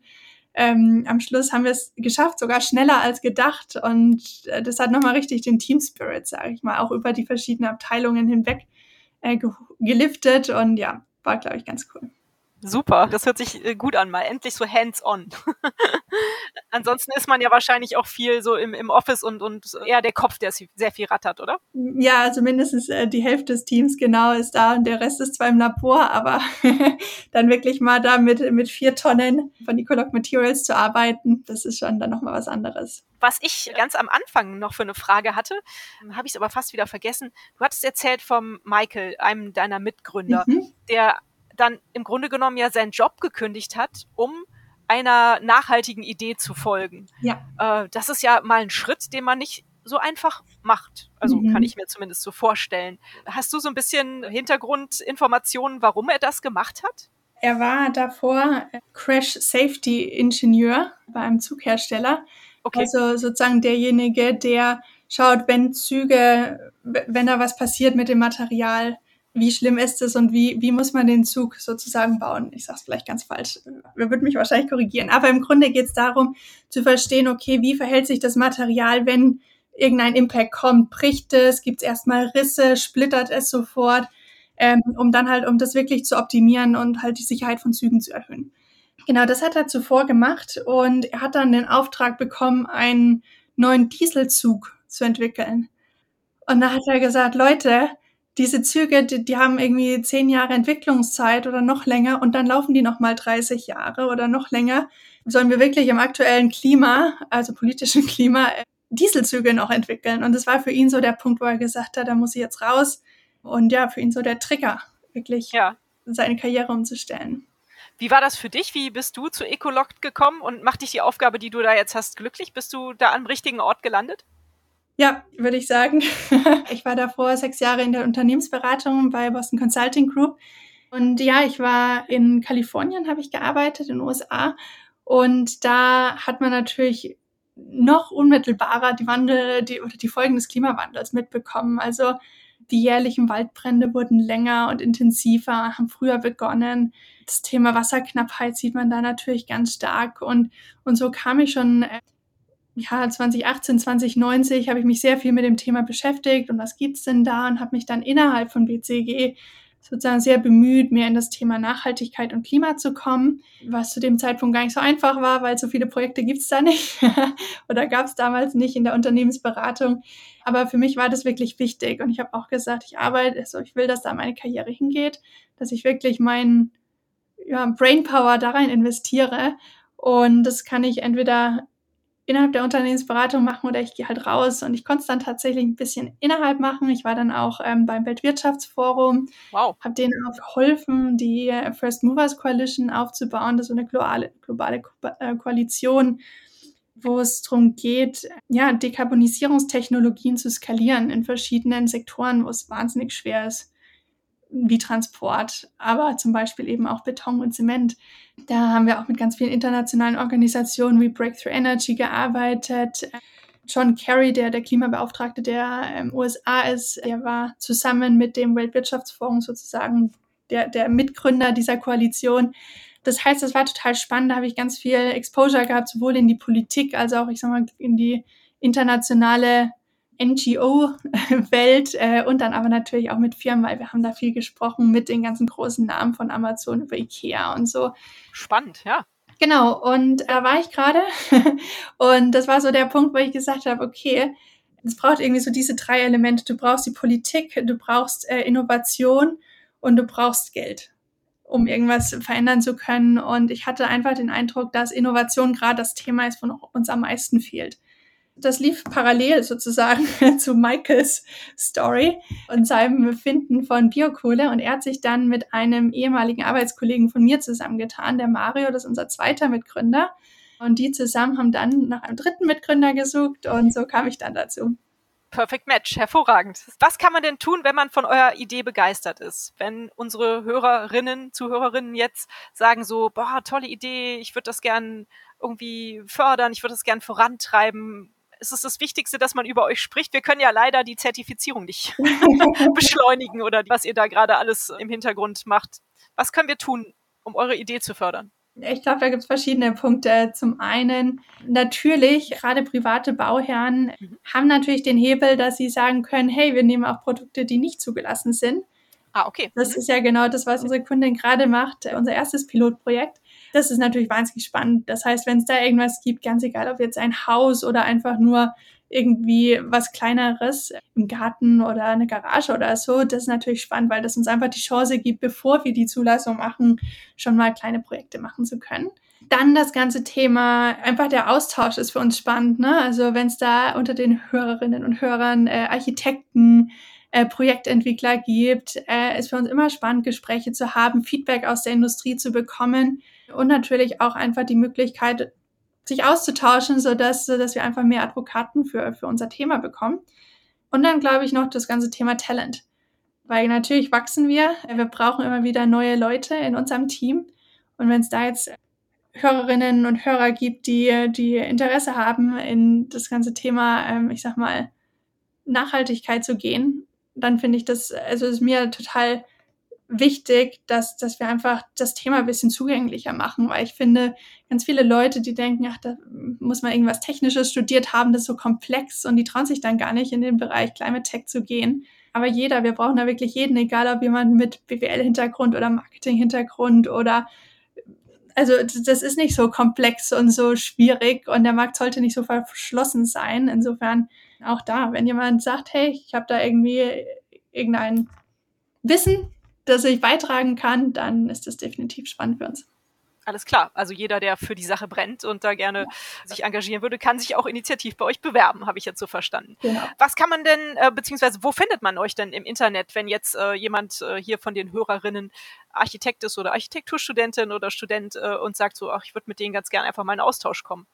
ähm, am Schluss haben wir es geschafft, sogar schneller als gedacht. Und äh, das hat nochmal richtig den Team Spirit, sage ich mal, auch über die verschiedenen Abteilungen hinweg äh, ge geliftet. Und ja, war, glaube ich, ganz cool. Super, das hört sich äh, gut an, mal endlich so hands-on. <laughs> Ansonsten ist man ja wahrscheinlich auch viel so im, im Office und, und eher der Kopf, der sehr viel rattert, oder? Ja, also mindestens äh, die Hälfte des Teams genau ist da und der Rest ist zwar im Labor, aber <laughs> dann wirklich mal da mit, mit vier Tonnen von Ecoloc Materials zu arbeiten, das ist schon dann nochmal was anderes. Was ich ganz am Anfang noch für eine Frage hatte, habe ich es aber fast wieder vergessen. Du hattest erzählt vom Michael, einem deiner Mitgründer, mhm. der dann im Grunde genommen ja seinen Job gekündigt hat, um einer nachhaltigen Idee zu folgen. Ja. Äh, das ist ja mal ein Schritt, den man nicht so einfach macht. Also mhm. kann ich mir zumindest so vorstellen. Hast du so ein bisschen Hintergrundinformationen, warum er das gemacht hat? Er war davor Crash Safety Ingenieur bei einem Zughersteller. Okay. Also sozusagen derjenige, der schaut, wenn Züge, wenn da was passiert mit dem Material, wie schlimm ist es und wie, wie muss man den Zug sozusagen bauen? Ich sage es vielleicht ganz falsch. Wer wird mich wahrscheinlich korrigieren. Aber im Grunde geht es darum zu verstehen, okay, wie verhält sich das Material, wenn irgendein Impact kommt? Bricht es? Gibt es erstmal Risse? Splittert es sofort? Ähm, um dann halt, um das wirklich zu optimieren und halt die Sicherheit von Zügen zu erhöhen. Genau, das hat er zuvor gemacht und er hat dann den Auftrag bekommen, einen neuen Dieselzug zu entwickeln. Und da hat er gesagt, Leute, diese Züge, die, die haben irgendwie zehn Jahre Entwicklungszeit oder noch länger und dann laufen die noch mal 30 Jahre oder noch länger. Sollen wir wirklich im aktuellen Klima, also politischen Klima, Dieselzüge noch entwickeln? Und das war für ihn so der Punkt, wo er gesagt hat, da muss ich jetzt raus. Und ja, für ihn so der Trigger, wirklich ja. seine Karriere umzustellen. Wie war das für dich? Wie bist du zu Ecoloct gekommen und macht dich die Aufgabe, die du da jetzt hast, glücklich? Bist du da am richtigen Ort gelandet? Ja, würde ich sagen. <laughs> ich war davor sechs Jahre in der Unternehmensberatung bei Boston Consulting Group. Und ja, ich war in Kalifornien, habe ich gearbeitet, in den USA. Und da hat man natürlich noch unmittelbarer die Wandel, die, oder die Folgen des Klimawandels mitbekommen. Also die jährlichen Waldbrände wurden länger und intensiver, haben früher begonnen. Das Thema Wasserknappheit sieht man da natürlich ganz stark. Und, und so kam ich schon ja, 2018, 2090 habe ich mich sehr viel mit dem Thema beschäftigt und was gibt's denn da und habe mich dann innerhalb von BCG sozusagen sehr bemüht, mehr in das Thema Nachhaltigkeit und Klima zu kommen, was zu dem Zeitpunkt gar nicht so einfach war, weil so viele Projekte gibt's da nicht <laughs> oder gab es damals nicht in der Unternehmensberatung. Aber für mich war das wirklich wichtig und ich habe auch gesagt, ich arbeite, also ich will, dass da meine Karriere hingeht, dass ich wirklich meinen ja, Brainpower da rein investiere und das kann ich entweder innerhalb der Unternehmensberatung machen oder ich gehe halt raus. Und ich konnte es dann tatsächlich ein bisschen innerhalb machen. Ich war dann auch ähm, beim Weltwirtschaftsforum, wow. habe denen auch geholfen, die äh, First Movers Coalition aufzubauen. Das ist eine globale, globale Ko äh, Koalition, wo es darum geht, ja, Dekarbonisierungstechnologien zu skalieren in verschiedenen Sektoren, wo es wahnsinnig schwer ist wie Transport, aber zum Beispiel eben auch Beton und Zement. Da haben wir auch mit ganz vielen internationalen Organisationen wie Breakthrough Energy gearbeitet. John Kerry, der der Klimabeauftragte der ähm, USA ist, der war zusammen mit dem Weltwirtschaftsforum sozusagen der, der Mitgründer dieser Koalition. Das heißt, es war total spannend. Da habe ich ganz viel Exposure gehabt, sowohl in die Politik als auch, ich sag mal, in die internationale NGO-Welt äh, und dann aber natürlich auch mit Firmen, weil wir haben da viel gesprochen mit den ganzen großen Namen von Amazon über Ikea und so. Spannend, ja. Genau, und da war ich gerade <laughs> und das war so der Punkt, wo ich gesagt habe, okay, es braucht irgendwie so diese drei Elemente. Du brauchst die Politik, du brauchst äh, Innovation und du brauchst Geld um irgendwas verändern zu können. Und ich hatte einfach den Eindruck, dass Innovation gerade das Thema ist, wo uns am meisten fehlt das lief parallel sozusagen <laughs> zu Michaels Story und seinem Befinden von Biokohle. Und er hat sich dann mit einem ehemaligen Arbeitskollegen von mir zusammengetan, der Mario, das ist unser zweiter Mitgründer. Und die zusammen haben dann nach einem dritten Mitgründer gesucht und so kam ich dann dazu. Perfect Match, hervorragend. Was kann man denn tun, wenn man von eurer Idee begeistert ist? Wenn unsere Hörerinnen, Zuhörerinnen jetzt sagen so, boah, tolle Idee, ich würde das gern irgendwie fördern, ich würde das gern vorantreiben ist es das Wichtigste, dass man über euch spricht. Wir können ja leider die Zertifizierung nicht <laughs> beschleunigen oder was ihr da gerade alles im Hintergrund macht. Was können wir tun, um eure Idee zu fördern? Ich glaube, da gibt es verschiedene Punkte. Zum einen natürlich, gerade private Bauherren mhm. haben natürlich den Hebel, dass sie sagen können, hey, wir nehmen auch Produkte, die nicht zugelassen sind. Ah, okay. Das mhm. ist ja genau das, was unsere Kundin gerade macht, unser erstes Pilotprojekt. Das ist natürlich wahnsinnig spannend. Das heißt, wenn es da irgendwas gibt, ganz egal, ob jetzt ein Haus oder einfach nur irgendwie was kleineres im Garten oder eine Garage oder so, das ist natürlich spannend, weil das uns einfach die Chance gibt, bevor wir die Zulassung machen, schon mal kleine Projekte machen zu können. Dann das ganze Thema, einfach der Austausch ist für uns spannend. Ne? Also wenn es da unter den Hörerinnen und Hörern äh, Architekten, äh, Projektentwickler gibt, äh, ist für uns immer spannend, Gespräche zu haben, Feedback aus der Industrie zu bekommen und natürlich auch einfach die Möglichkeit, sich auszutauschen, sodass, sodass wir einfach mehr Advokaten für, für unser Thema bekommen. Und dann glaube ich noch das ganze Thema Talent. Weil natürlich wachsen wir, wir brauchen immer wieder neue Leute in unserem Team. Und wenn es da jetzt Hörerinnen und Hörer gibt, die, die Interesse haben, in das ganze Thema, ähm, ich sag mal, Nachhaltigkeit zu gehen, dann finde ich das, also ist mir total wichtig, dass, dass wir einfach das Thema ein bisschen zugänglicher machen, weil ich finde, ganz viele Leute, die denken, ach, da muss man irgendwas Technisches studiert haben, das ist so komplex und die trauen sich dann gar nicht in den Bereich Climate Tech zu gehen. Aber jeder, wir brauchen da wirklich jeden, egal ob jemand mit BWL-Hintergrund oder Marketing-Hintergrund oder also das ist nicht so komplex und so schwierig und der Markt sollte nicht so verschlossen sein. Insofern auch da, wenn jemand sagt, hey, ich habe da irgendwie irgendein Wissen, das ich beitragen kann, dann ist das definitiv spannend für uns. Alles klar. Also jeder, der für die Sache brennt und da gerne sich engagieren würde, kann sich auch initiativ bei euch bewerben, habe ich jetzt so verstanden. Genau. Was kann man denn, äh, beziehungsweise wo findet man euch denn im Internet, wenn jetzt äh, jemand äh, hier von den Hörerinnen Architekt ist oder Architekturstudentin oder Student äh, und sagt so, ach, ich würde mit denen ganz gerne einfach mal in Austausch kommen?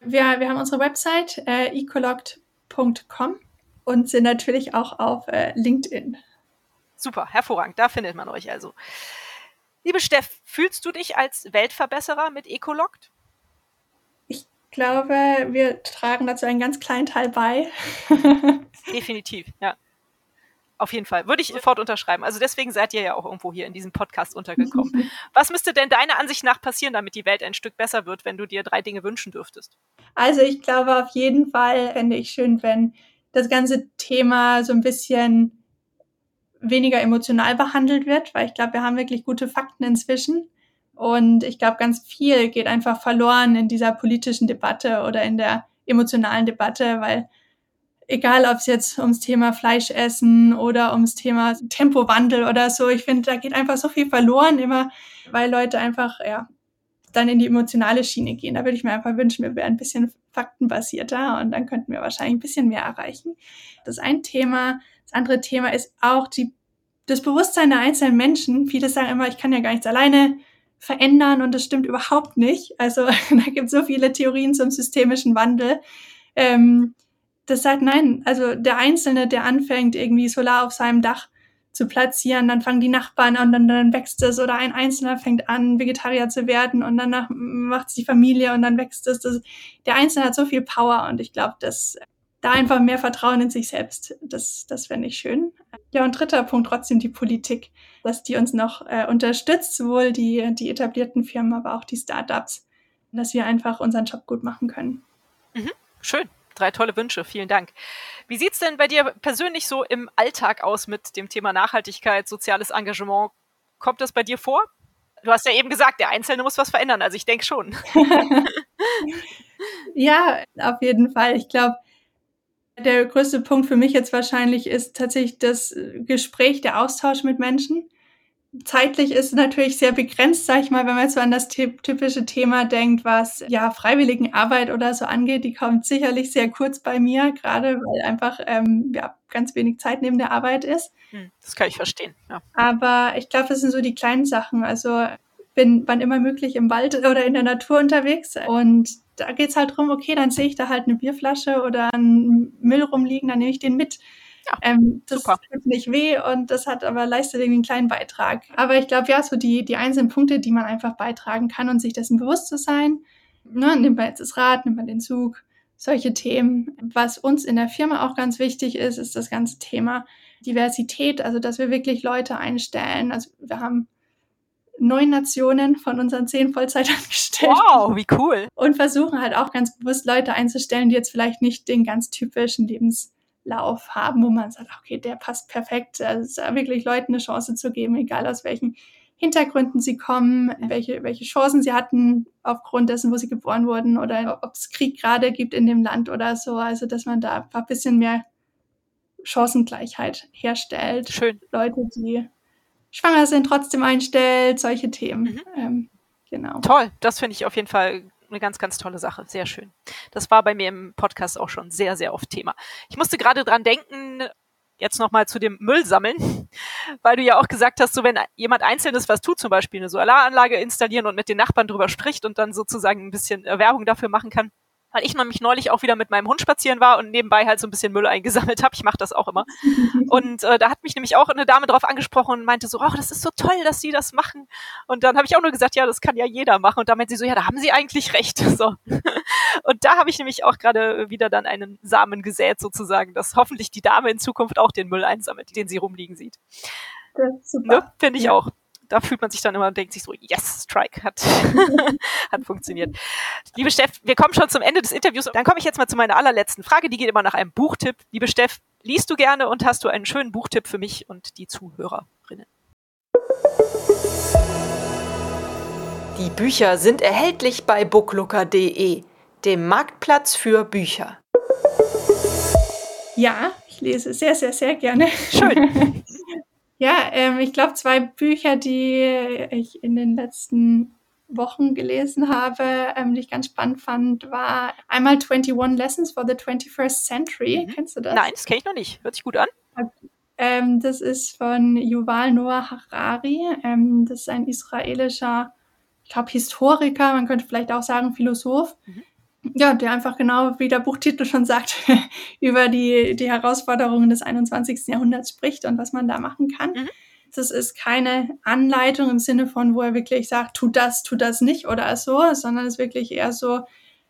Wir, wir haben unsere Website äh, ecologt.com und sind natürlich auch auf äh, LinkedIn. Super, hervorragend. Da findet man euch also. Liebe Steff, fühlst du dich als Weltverbesserer mit Ecologt? Ich glaube, wir tragen dazu einen ganz kleinen Teil bei. <laughs> Definitiv, ja. Auf jeden Fall. Würde ich sofort unterschreiben. Also deswegen seid ihr ja auch irgendwo hier in diesem Podcast untergekommen. <laughs> Was müsste denn deiner Ansicht nach passieren, damit die Welt ein Stück besser wird, wenn du dir drei Dinge wünschen dürftest? Also ich glaube auf jeden Fall fände ich schön, wenn das ganze Thema so ein bisschen weniger emotional behandelt wird, weil ich glaube, wir haben wirklich gute Fakten inzwischen. Und ich glaube, ganz viel geht einfach verloren in dieser politischen Debatte oder in der emotionalen Debatte, weil egal ob es jetzt ums Thema Fleisch essen oder ums Thema Tempowandel oder so, ich finde, da geht einfach so viel verloren immer, weil Leute einfach, ja, dann in die emotionale Schiene gehen. Da würde ich mir einfach wünschen, wir wären ein bisschen faktenbasierter und dann könnten wir wahrscheinlich ein bisschen mehr erreichen. Das ist ein Thema. Das andere Thema ist auch die, das Bewusstsein der einzelnen Menschen. Viele sagen immer, ich kann ja gar nichts alleine verändern und das stimmt überhaupt nicht. Also <laughs> da gibt es so viele Theorien zum systemischen Wandel. Ähm, das sagt nein, also der Einzelne, der anfängt, irgendwie Solar auf seinem Dach zu platzieren, dann fangen die Nachbarn an und dann, wächst es oder ein Einzelner fängt an, Vegetarier zu werden und danach macht es die Familie und dann wächst es. Das, der Einzelne hat so viel Power und ich glaube, dass da einfach mehr Vertrauen in sich selbst, das, das fände ich schön. Ja, und dritter Punkt trotzdem die Politik, dass die uns noch äh, unterstützt, sowohl die, die etablierten Firmen, aber auch die Startups, dass wir einfach unseren Job gut machen können. Mhm, schön drei tolle Wünsche. Vielen Dank. Wie sieht es denn bei dir persönlich so im Alltag aus mit dem Thema Nachhaltigkeit, soziales Engagement? Kommt das bei dir vor? Du hast ja eben gesagt, der Einzelne muss was verändern. Also ich denke schon. <laughs> <laughs> ja, auf jeden Fall. Ich glaube, der größte Punkt für mich jetzt wahrscheinlich ist tatsächlich das Gespräch, der Austausch mit Menschen zeitlich ist natürlich sehr begrenzt, sag ich mal, wenn man so an das typische Thema denkt, was ja Freiwilligenarbeit oder so angeht, die kommt sicherlich sehr kurz bei mir, gerade weil einfach ähm, ja ganz wenig Zeit neben der Arbeit ist. Hm, das kann ich verstehen. Ja. Aber ich glaube, das sind so die kleinen Sachen. Also bin wann immer möglich im Wald oder in der Natur unterwegs und da geht's halt drum, okay, dann sehe ich da halt eine Bierflasche oder einen Müll rumliegen, dann nehme ich den mit. Ja, ähm, das super. tut nicht weh und das hat aber leistet irgendwie einen kleinen Beitrag. Aber ich glaube, ja, so die, die einzelnen Punkte, die man einfach beitragen kann und sich dessen bewusst zu sein. Ne, nimmt man jetzt das Rad, nimmt man den Zug, solche Themen. Was uns in der Firma auch ganz wichtig ist, ist das ganze Thema Diversität, also dass wir wirklich Leute einstellen. Also wir haben neun Nationen von unseren zehn Vollzeitangestellten. Wow, wie cool. Und versuchen halt auch ganz bewusst Leute einzustellen, die jetzt vielleicht nicht den ganz typischen Lebens Lauf haben, wo man sagt, okay, der passt perfekt. Also wirklich Leuten eine Chance zu geben, egal aus welchen Hintergründen sie kommen, welche, welche Chancen sie hatten aufgrund dessen, wo sie geboren wurden oder ob es Krieg gerade gibt in dem Land oder so. Also, dass man da ein bisschen mehr Chancengleichheit herstellt. Schön. Leute, die schwanger sind, trotzdem einstellt, solche Themen. Mhm. Ähm, genau. Toll, das finde ich auf jeden Fall eine ganz, ganz tolle Sache. Sehr schön. Das war bei mir im Podcast auch schon sehr, sehr oft Thema. Ich musste gerade dran denken, jetzt nochmal zu dem Müll sammeln, <laughs> weil du ja auch gesagt hast, so wenn jemand Einzelnes was tut, zum Beispiel eine Solaranlage installieren und mit den Nachbarn drüber spricht und dann sozusagen ein bisschen Werbung dafür machen kann, weil ich nämlich neulich auch wieder mit meinem Hund spazieren war und nebenbei halt so ein bisschen Müll eingesammelt habe. Ich mache das auch immer. <laughs> Und äh, da hat mich nämlich auch eine Dame drauf angesprochen und meinte so, oh, das ist so toll, dass Sie das machen. Und dann habe ich auch nur gesagt, ja, das kann ja jeder machen. Und da meinte sie so, ja, da haben Sie eigentlich recht. <laughs> So. Und da habe ich nämlich auch gerade wieder dann einen Samen gesät sozusagen, dass hoffentlich die Dame in Zukunft auch den Müll einsammelt, den sie rumliegen sieht. Ne? Finde ich ja. auch da fühlt man sich dann immer und denkt sich so, yes, Strike hat, <laughs> hat funktioniert. Liebe Steff, wir kommen schon zum Ende des Interviews. Dann komme ich jetzt mal zu meiner allerletzten Frage. Die geht immer nach einem Buchtipp. Liebe Steff, liest du gerne und hast du einen schönen Buchtipp für mich und die Zuhörerinnen? Die Bücher sind erhältlich bei booklooker.de, dem Marktplatz für Bücher. Ja, ich lese sehr, sehr, sehr gerne. Schön. <laughs> Ja, ähm, ich glaube, zwei Bücher, die ich in den letzten Wochen gelesen habe, ähm, die ich ganz spannend fand, war einmal 21 Lessons for the 21st Century. Mhm. Kennst du das? Nein, das kenne ich noch nicht. Hört sich gut an. Ähm, das ist von Yuval Noah Harari. Ähm, das ist ein israelischer, ich glaube, Historiker, man könnte vielleicht auch sagen Philosoph. Mhm ja, der einfach genau, wie der Buchtitel schon sagt, <laughs> über die, die Herausforderungen des 21. Jahrhunderts spricht und was man da machen kann. Mhm. Das ist keine Anleitung im Sinne von, wo er wirklich sagt, tu das, tu das nicht oder so, sondern es ist wirklich eher so,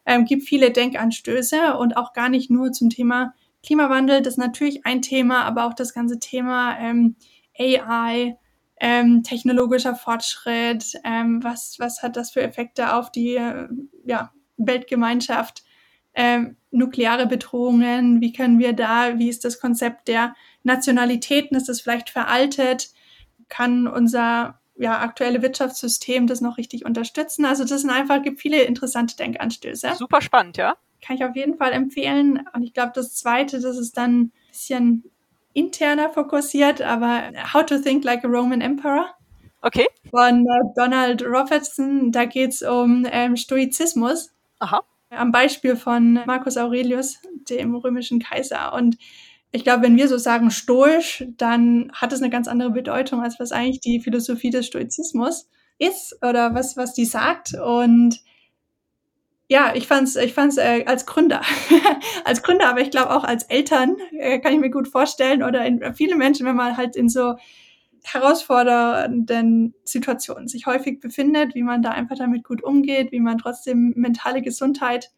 ähm, gibt viele Denkanstöße und auch gar nicht nur zum Thema Klimawandel. Das ist natürlich ein Thema, aber auch das ganze Thema ähm, AI, ähm, technologischer Fortschritt, ähm, was, was hat das für Effekte auf die, äh, ja, Weltgemeinschaft. Ähm, nukleare Bedrohungen, wie können wir da, wie ist das Konzept der Nationalitäten, ist das vielleicht veraltet, kann unser ja, aktuelle Wirtschaftssystem das noch richtig unterstützen. Also das sind einfach, gibt viele interessante Denkanstöße. Super spannend, ja. Kann ich auf jeden Fall empfehlen. Und ich glaube, das Zweite, das ist dann ein bisschen interner fokussiert, aber How to Think Like a Roman Emperor. Okay. Von äh, Donald Robertson. Da geht es um ähm, Stoizismus. Aha. Am Beispiel von Marcus Aurelius, dem römischen Kaiser. Und ich glaube, wenn wir so sagen stoisch, dann hat es eine ganz andere Bedeutung, als was eigentlich die Philosophie des Stoizismus ist oder was, was die sagt. Und ja, ich fand's, ich fand's äh, als Gründer, <laughs> als Gründer, aber ich glaube auch als Eltern äh, kann ich mir gut vorstellen oder in, viele Menschen, wenn man halt in so herausfordernden Situationen sich häufig befindet, wie man da einfach damit gut umgeht, wie man trotzdem mentale Gesundheit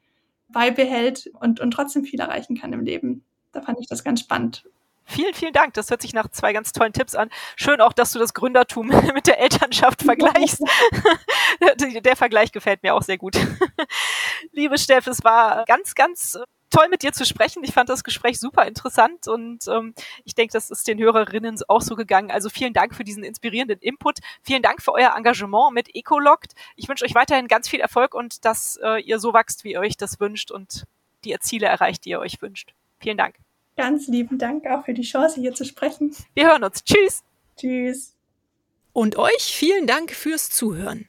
beibehält und, und trotzdem viel erreichen kann im Leben. Da fand ich das ganz spannend. Vielen, vielen Dank. Das hört sich nach zwei ganz tollen Tipps an. Schön auch, dass du das Gründertum <laughs> mit der Elternschaft vergleichst. <laughs> der Vergleich gefällt mir auch sehr gut. Liebe Steff, es war ganz, ganz toll mit dir zu sprechen. Ich fand das Gespräch super interessant und ähm, ich denke, das ist den Hörerinnen auch so gegangen. Also vielen Dank für diesen inspirierenden Input. Vielen Dank für euer Engagement mit Ecologt. Ich wünsche euch weiterhin ganz viel Erfolg und dass äh, ihr so wächst, wie ihr euch das wünscht und die Ziele erreicht, die ihr euch wünscht. Vielen Dank. Ganz lieben Dank auch für die Chance, hier zu sprechen. Wir hören uns. Tschüss. Tschüss. Und euch vielen Dank fürs Zuhören.